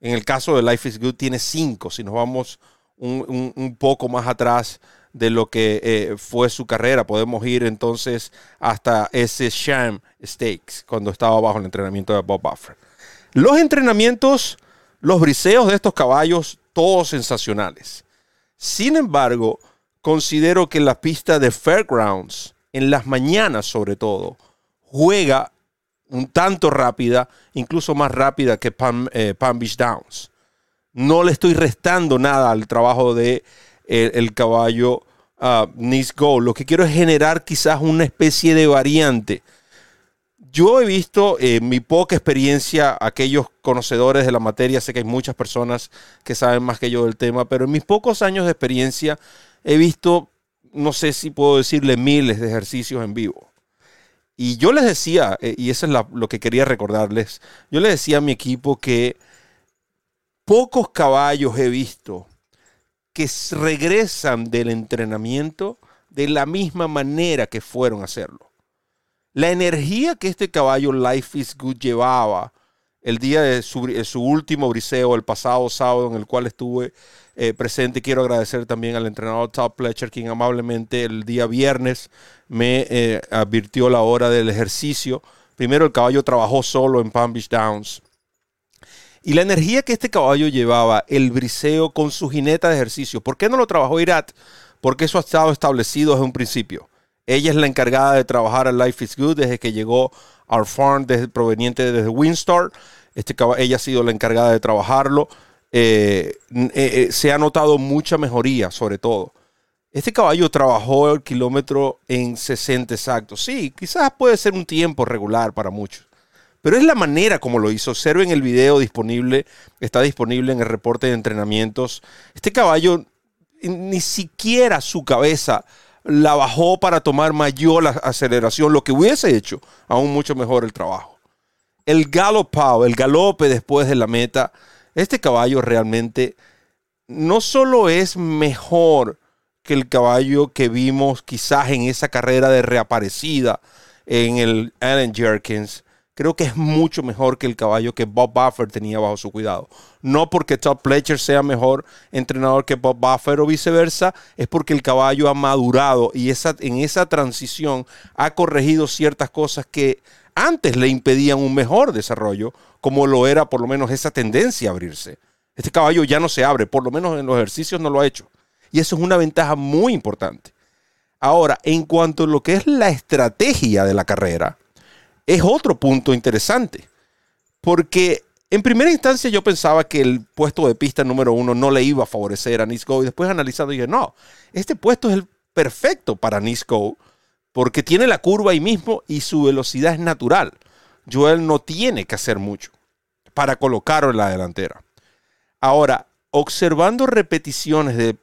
En el caso de Life is Good tiene cinco, si nos vamos un, poco más atrás de lo que eh, fue su carrera. Podemos ir entonces hasta ese Sham Stakes, cuando estaba bajo el entrenamiento de Bob Buffer. Los entrenamientos, los briseos de estos caballos, todos sensacionales. Sin embargo, considero que la pista de Fairgrounds, en las mañanas sobre todo, juega un tanto rápida, incluso más rápida que Palm, eh, Beach Downs. No le estoy restando nada al trabajo de eh, el caballo uh, Nice Go. Lo que quiero es generar quizás una especie de variante. Yo he visto en mi poca experiencia, aquellos conocedores de la materia, sé que hay muchas personas que saben más que yo del tema, pero en mis pocos años de experiencia he visto, no sé si puedo decirle miles de ejercicios en vivo. Y yo les decía, eh, y eso es lo que quería recordarles, yo les decía a mi equipo que pocos caballos he visto que regresan del entrenamiento de la misma manera que fueron a hacerlo. La energía que este caballo Life is Good llevaba el día de su, su último briseo, el pasado sábado en el cual estuve eh, presente. Quiero agradecer también al entrenador Todd Pletcher, quien amablemente el día viernes me eh, advirtió la hora del ejercicio. Primero el caballo trabajó solo en Palm Beach Downs. Y la energía que este caballo llevaba, el briseo con su jineta de ejercicio. ¿Por qué no lo trabajó Irat? Porque eso ha estado establecido desde un principio. Ella es la encargada de trabajar a Life is Good desde que llegó al farm desde, proveniente desde Windstar. Este ella ha sido la encargada de trabajarlo. Eh, eh, eh, se ha notado mucha mejoría, sobre todo. Este caballo trabajó el kilómetro en 60 exactos. Sí, quizás puede ser un tiempo regular para muchos. Pero es la manera como lo hizo. Observen el video disponible, está disponible en el reporte de entrenamientos. Este caballo ni siquiera su cabeza la bajó para tomar mayor aceleración, lo que hubiese hecho aún mucho mejor el trabajo. El galopado, el galope después de la meta, este caballo realmente no solo es mejor que el caballo que vimos quizás en esa carrera de reaparecida en el Allen Jerkins, creo que es mucho mejor que el caballo que Bob Buffer tenía bajo su cuidado. No porque Todd Pletcher sea mejor entrenador que Bob Buffer o viceversa, es porque el caballo ha madurado y en esa transición ha corregido ciertas cosas que antes le impedían un mejor desarrollo, como lo era por lo menos esa tendencia a abrirse. Este caballo ya no se abre, por lo menos en los ejercicios no lo ha hecho. Y eso es una ventaja muy importante. Ahora, en cuanto a lo que es la estrategia de la carrera, es otro punto interesante. Porque en primera instancia yo pensaba que el puesto de pista número uno no le iba a favorecer a Nisco. Y después analizando dije, no, este puesto es el perfecto para Nisco porque tiene la curva ahí mismo y su velocidad es natural. Joel no tiene que hacer mucho para colocarlo en la delantera. Ahora, observando repeticiones de,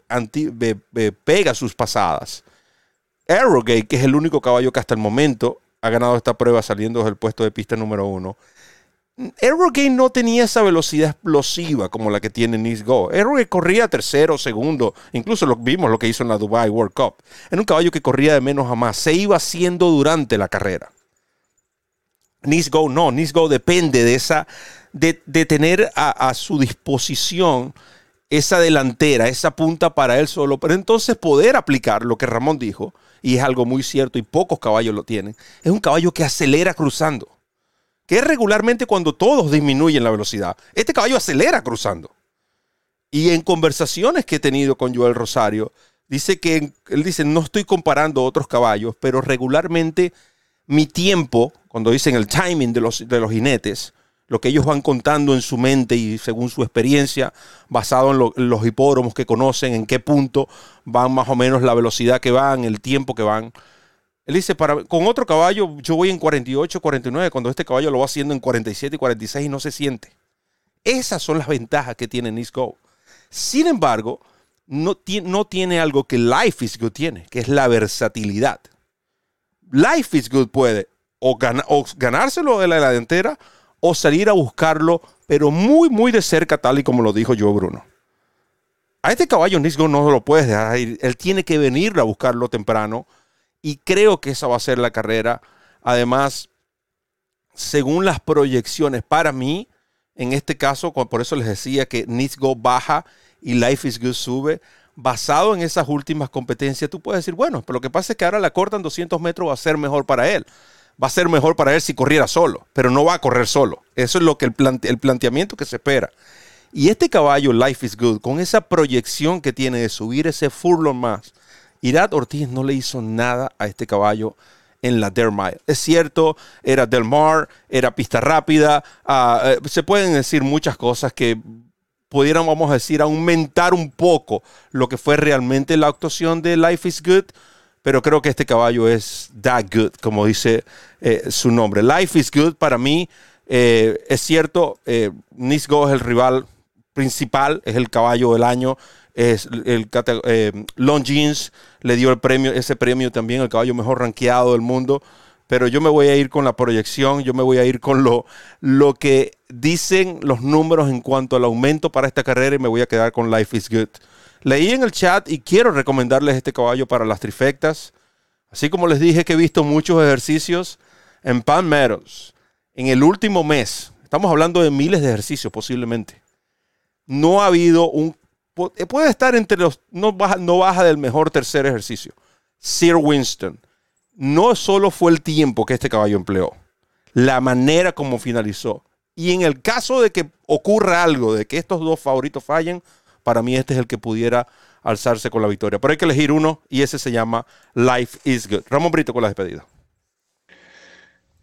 de, Pegasus pasadas, Arrogate, que es el único caballo que hasta el momento ha ganado esta prueba saliendo del puesto de pista número uno, Aerogate no tenía esa velocidad explosiva como la que tiene Nice Go. Aerogate corría tercero, segundo, incluso lo vimos lo que hizo en la Dubai World Cup. Era un caballo que corría de menos a más, se iba haciendo durante la carrera. Nice Go no, Nice Go depende de esa, de, tener a, a su disposición esa delantera, esa punta para él solo, pero entonces poder aplicar lo que Ramón dijo, y es algo muy cierto y pocos caballos lo tienen, es un caballo que acelera cruzando que es regularmente cuando todos disminuyen la velocidad. Este caballo acelera cruzando. Y en conversaciones que he tenido con Joel Rosario, dice que él dice, no estoy comparando otros caballos, pero regularmente mi tiempo, cuando dicen el timing de los, de los jinetes, lo que ellos van contando en su mente y según su experiencia, basado en, en los hipódromos que conocen, en qué punto van más o menos la velocidad que van, el tiempo que van, él dice, para, con otro caballo yo voy en 48, 49, cuando este caballo lo va haciendo en 47 y 46 y no se siente. Esas son las ventajas que tiene Nisco. Sin embargo, no, no tiene algo que Life is Good tiene, que es la versatilidad. Life is Good puede o, o ganárselo de la delantera o salir a buscarlo, pero muy, muy de cerca, tal y como lo dijo yo, Bruno. A este caballo Nisco no lo puedes dejar ir. Él tiene que venir a buscarlo temprano y creo que esa va a ser la carrera. Además, según las proyecciones, para mí, en este caso, por eso les decía que Go baja y Life is Good sube, basado en esas últimas competencias, tú puedes decir, bueno, pero lo que pasa es que ahora la cortan 200 metros, va a ser mejor para él. Va a ser mejor para él si corriera solo, pero no va a correr solo. Eso es lo que el, el planteamiento que se espera. Y este caballo, Life is Good, con esa proyección que tiene de subir ese furlong más, Irat Ortiz no le hizo nada a este caballo en la Dare Mile. Es cierto, era Del Mar, era pista rápida, ah, eh, se pueden decir muchas cosas que pudieran, vamos a decir, aumentar un poco lo que fue realmente la actuación de Life is Good, pero creo que este caballo es that good, como dice eh, su nombre. Life is Good para mí, eh, es cierto, Nisgo es el rival principal, es el caballo del año, es el eh, le dio el premio, ese premio también, el caballo mejor rankeado del mundo. Pero yo me voy a ir con la proyección, yo me voy a ir con lo, lo que dicen los números en cuanto al aumento para esta carrera y me voy a quedar con Life is Good. Leí en el chat y quiero recomendarles este caballo para las trifectas. Así como les dije que he visto muchos ejercicios en Pan Meadows en el último mes. Estamos hablando de miles de ejercicios posiblemente. No ha habido un puede estar entre los, no baja, no baja del mejor tercer ejercicio. Sir Winston. No solo fue el tiempo que este caballo empleó, la manera como finalizó. Y en el caso de que ocurra algo, de que estos dos favoritos fallen, para mí este es el que pudiera alzarse con la victoria. Pero hay que elegir uno y ese se llama Life is Good. Ramón Brito con la despedida.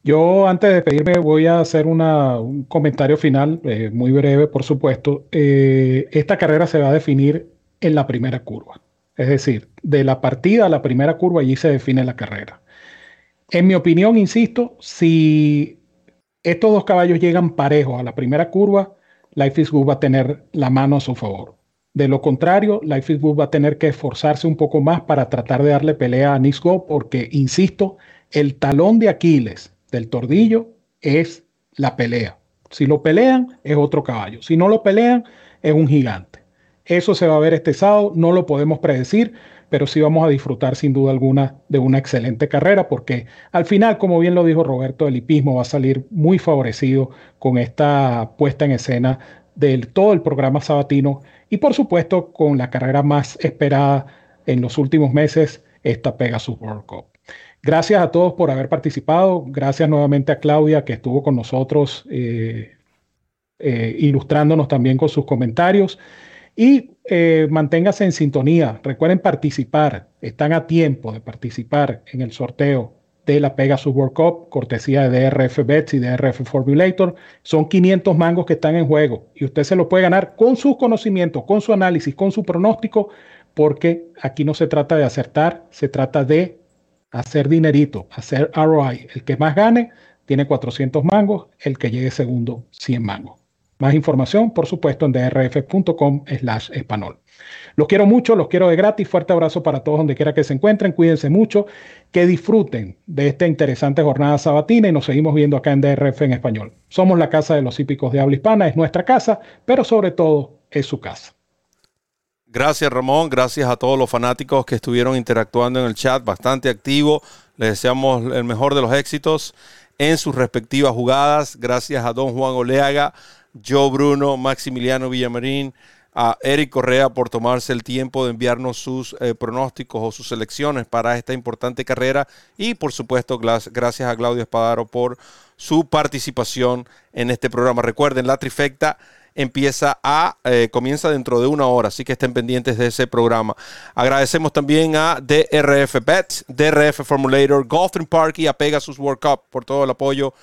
Yo antes de despedirme voy a hacer un comentario final, eh, muy breve por supuesto. Eh, esta carrera se va a definir en la primera curva. Es decir, de la partida a la primera curva allí se define la carrera. En mi opinión, insisto, si estos dos caballos llegan parejos a la primera curva, Life is Good va a tener la mano a su favor. De lo contrario, Life is Good va a tener que esforzarse un poco más para tratar de darle pelea a Nisgo, porque, insisto, el talón de Aquiles del tordillo es la pelea. Si lo pelean, es otro caballo. Si no lo pelean, es un gigante. Eso se va a ver este sábado, no lo podemos predecir, pero sí vamos a disfrutar sin duda alguna de una excelente carrera, porque al final, como bien lo dijo Roberto, el hipismo va a salir muy favorecido con esta puesta en escena de todo el programa sabatino y por supuesto con la carrera más esperada en los últimos meses, esta Pegasus World Cup. Gracias a todos por haber participado. Gracias nuevamente a Claudia que estuvo con nosotros eh, eh, ilustrándonos también con sus comentarios. Y eh, manténgase en sintonía. Recuerden participar. Están a tiempo de participar en el sorteo de la Pegasus World Cup, cortesía de DRF Bets y DRF Formulator. Son 500 mangos que están en juego y usted se lo puede ganar con sus conocimientos, con su análisis, con su pronóstico, porque aquí no se trata de acertar, se trata de hacer dinerito, hacer ROI. El que más gane tiene 400 mangos, el que llegue segundo 100 mangos. Más información, por supuesto, en drf.com slash español. Los quiero mucho, los quiero de gratis. Fuerte abrazo para todos donde quiera que se encuentren. Cuídense mucho, que disfruten de esta interesante jornada sabatina y nos seguimos viendo acá en DRF en español. Somos la casa de los hípicos de habla hispana, es nuestra casa, pero sobre todo es su casa. Gracias Ramón, gracias a todos los fanáticos que estuvieron interactuando en el chat, bastante activo. Les deseamos el mejor de los éxitos en sus respectivas jugadas. Gracias a don Juan Oleaga, Joe Bruno, Maximiliano Villamarín, a Eric Correa por tomarse el tiempo de enviarnos sus eh, pronósticos o sus selecciones para esta importante carrera y por supuesto gracias a Claudio Espadaro por su participación en este programa. Recuerden, la trifecta empieza a, eh, comienza dentro de una hora, así que estén pendientes de ese programa. Agradecemos también a DRF Bets, DRF Formulator, Golfing Park y a Pegasus World Cup por todo el apoyo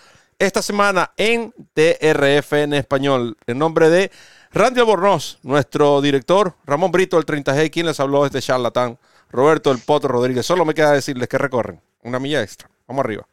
esta semana en DRF en español. En nombre de Randy Albornoz, nuestro director, Ramón Brito, el 30G, quien les habló desde Charlatán, Roberto El Potro Rodríguez. Solo me queda decirles que recorren una milla extra. Vamos arriba.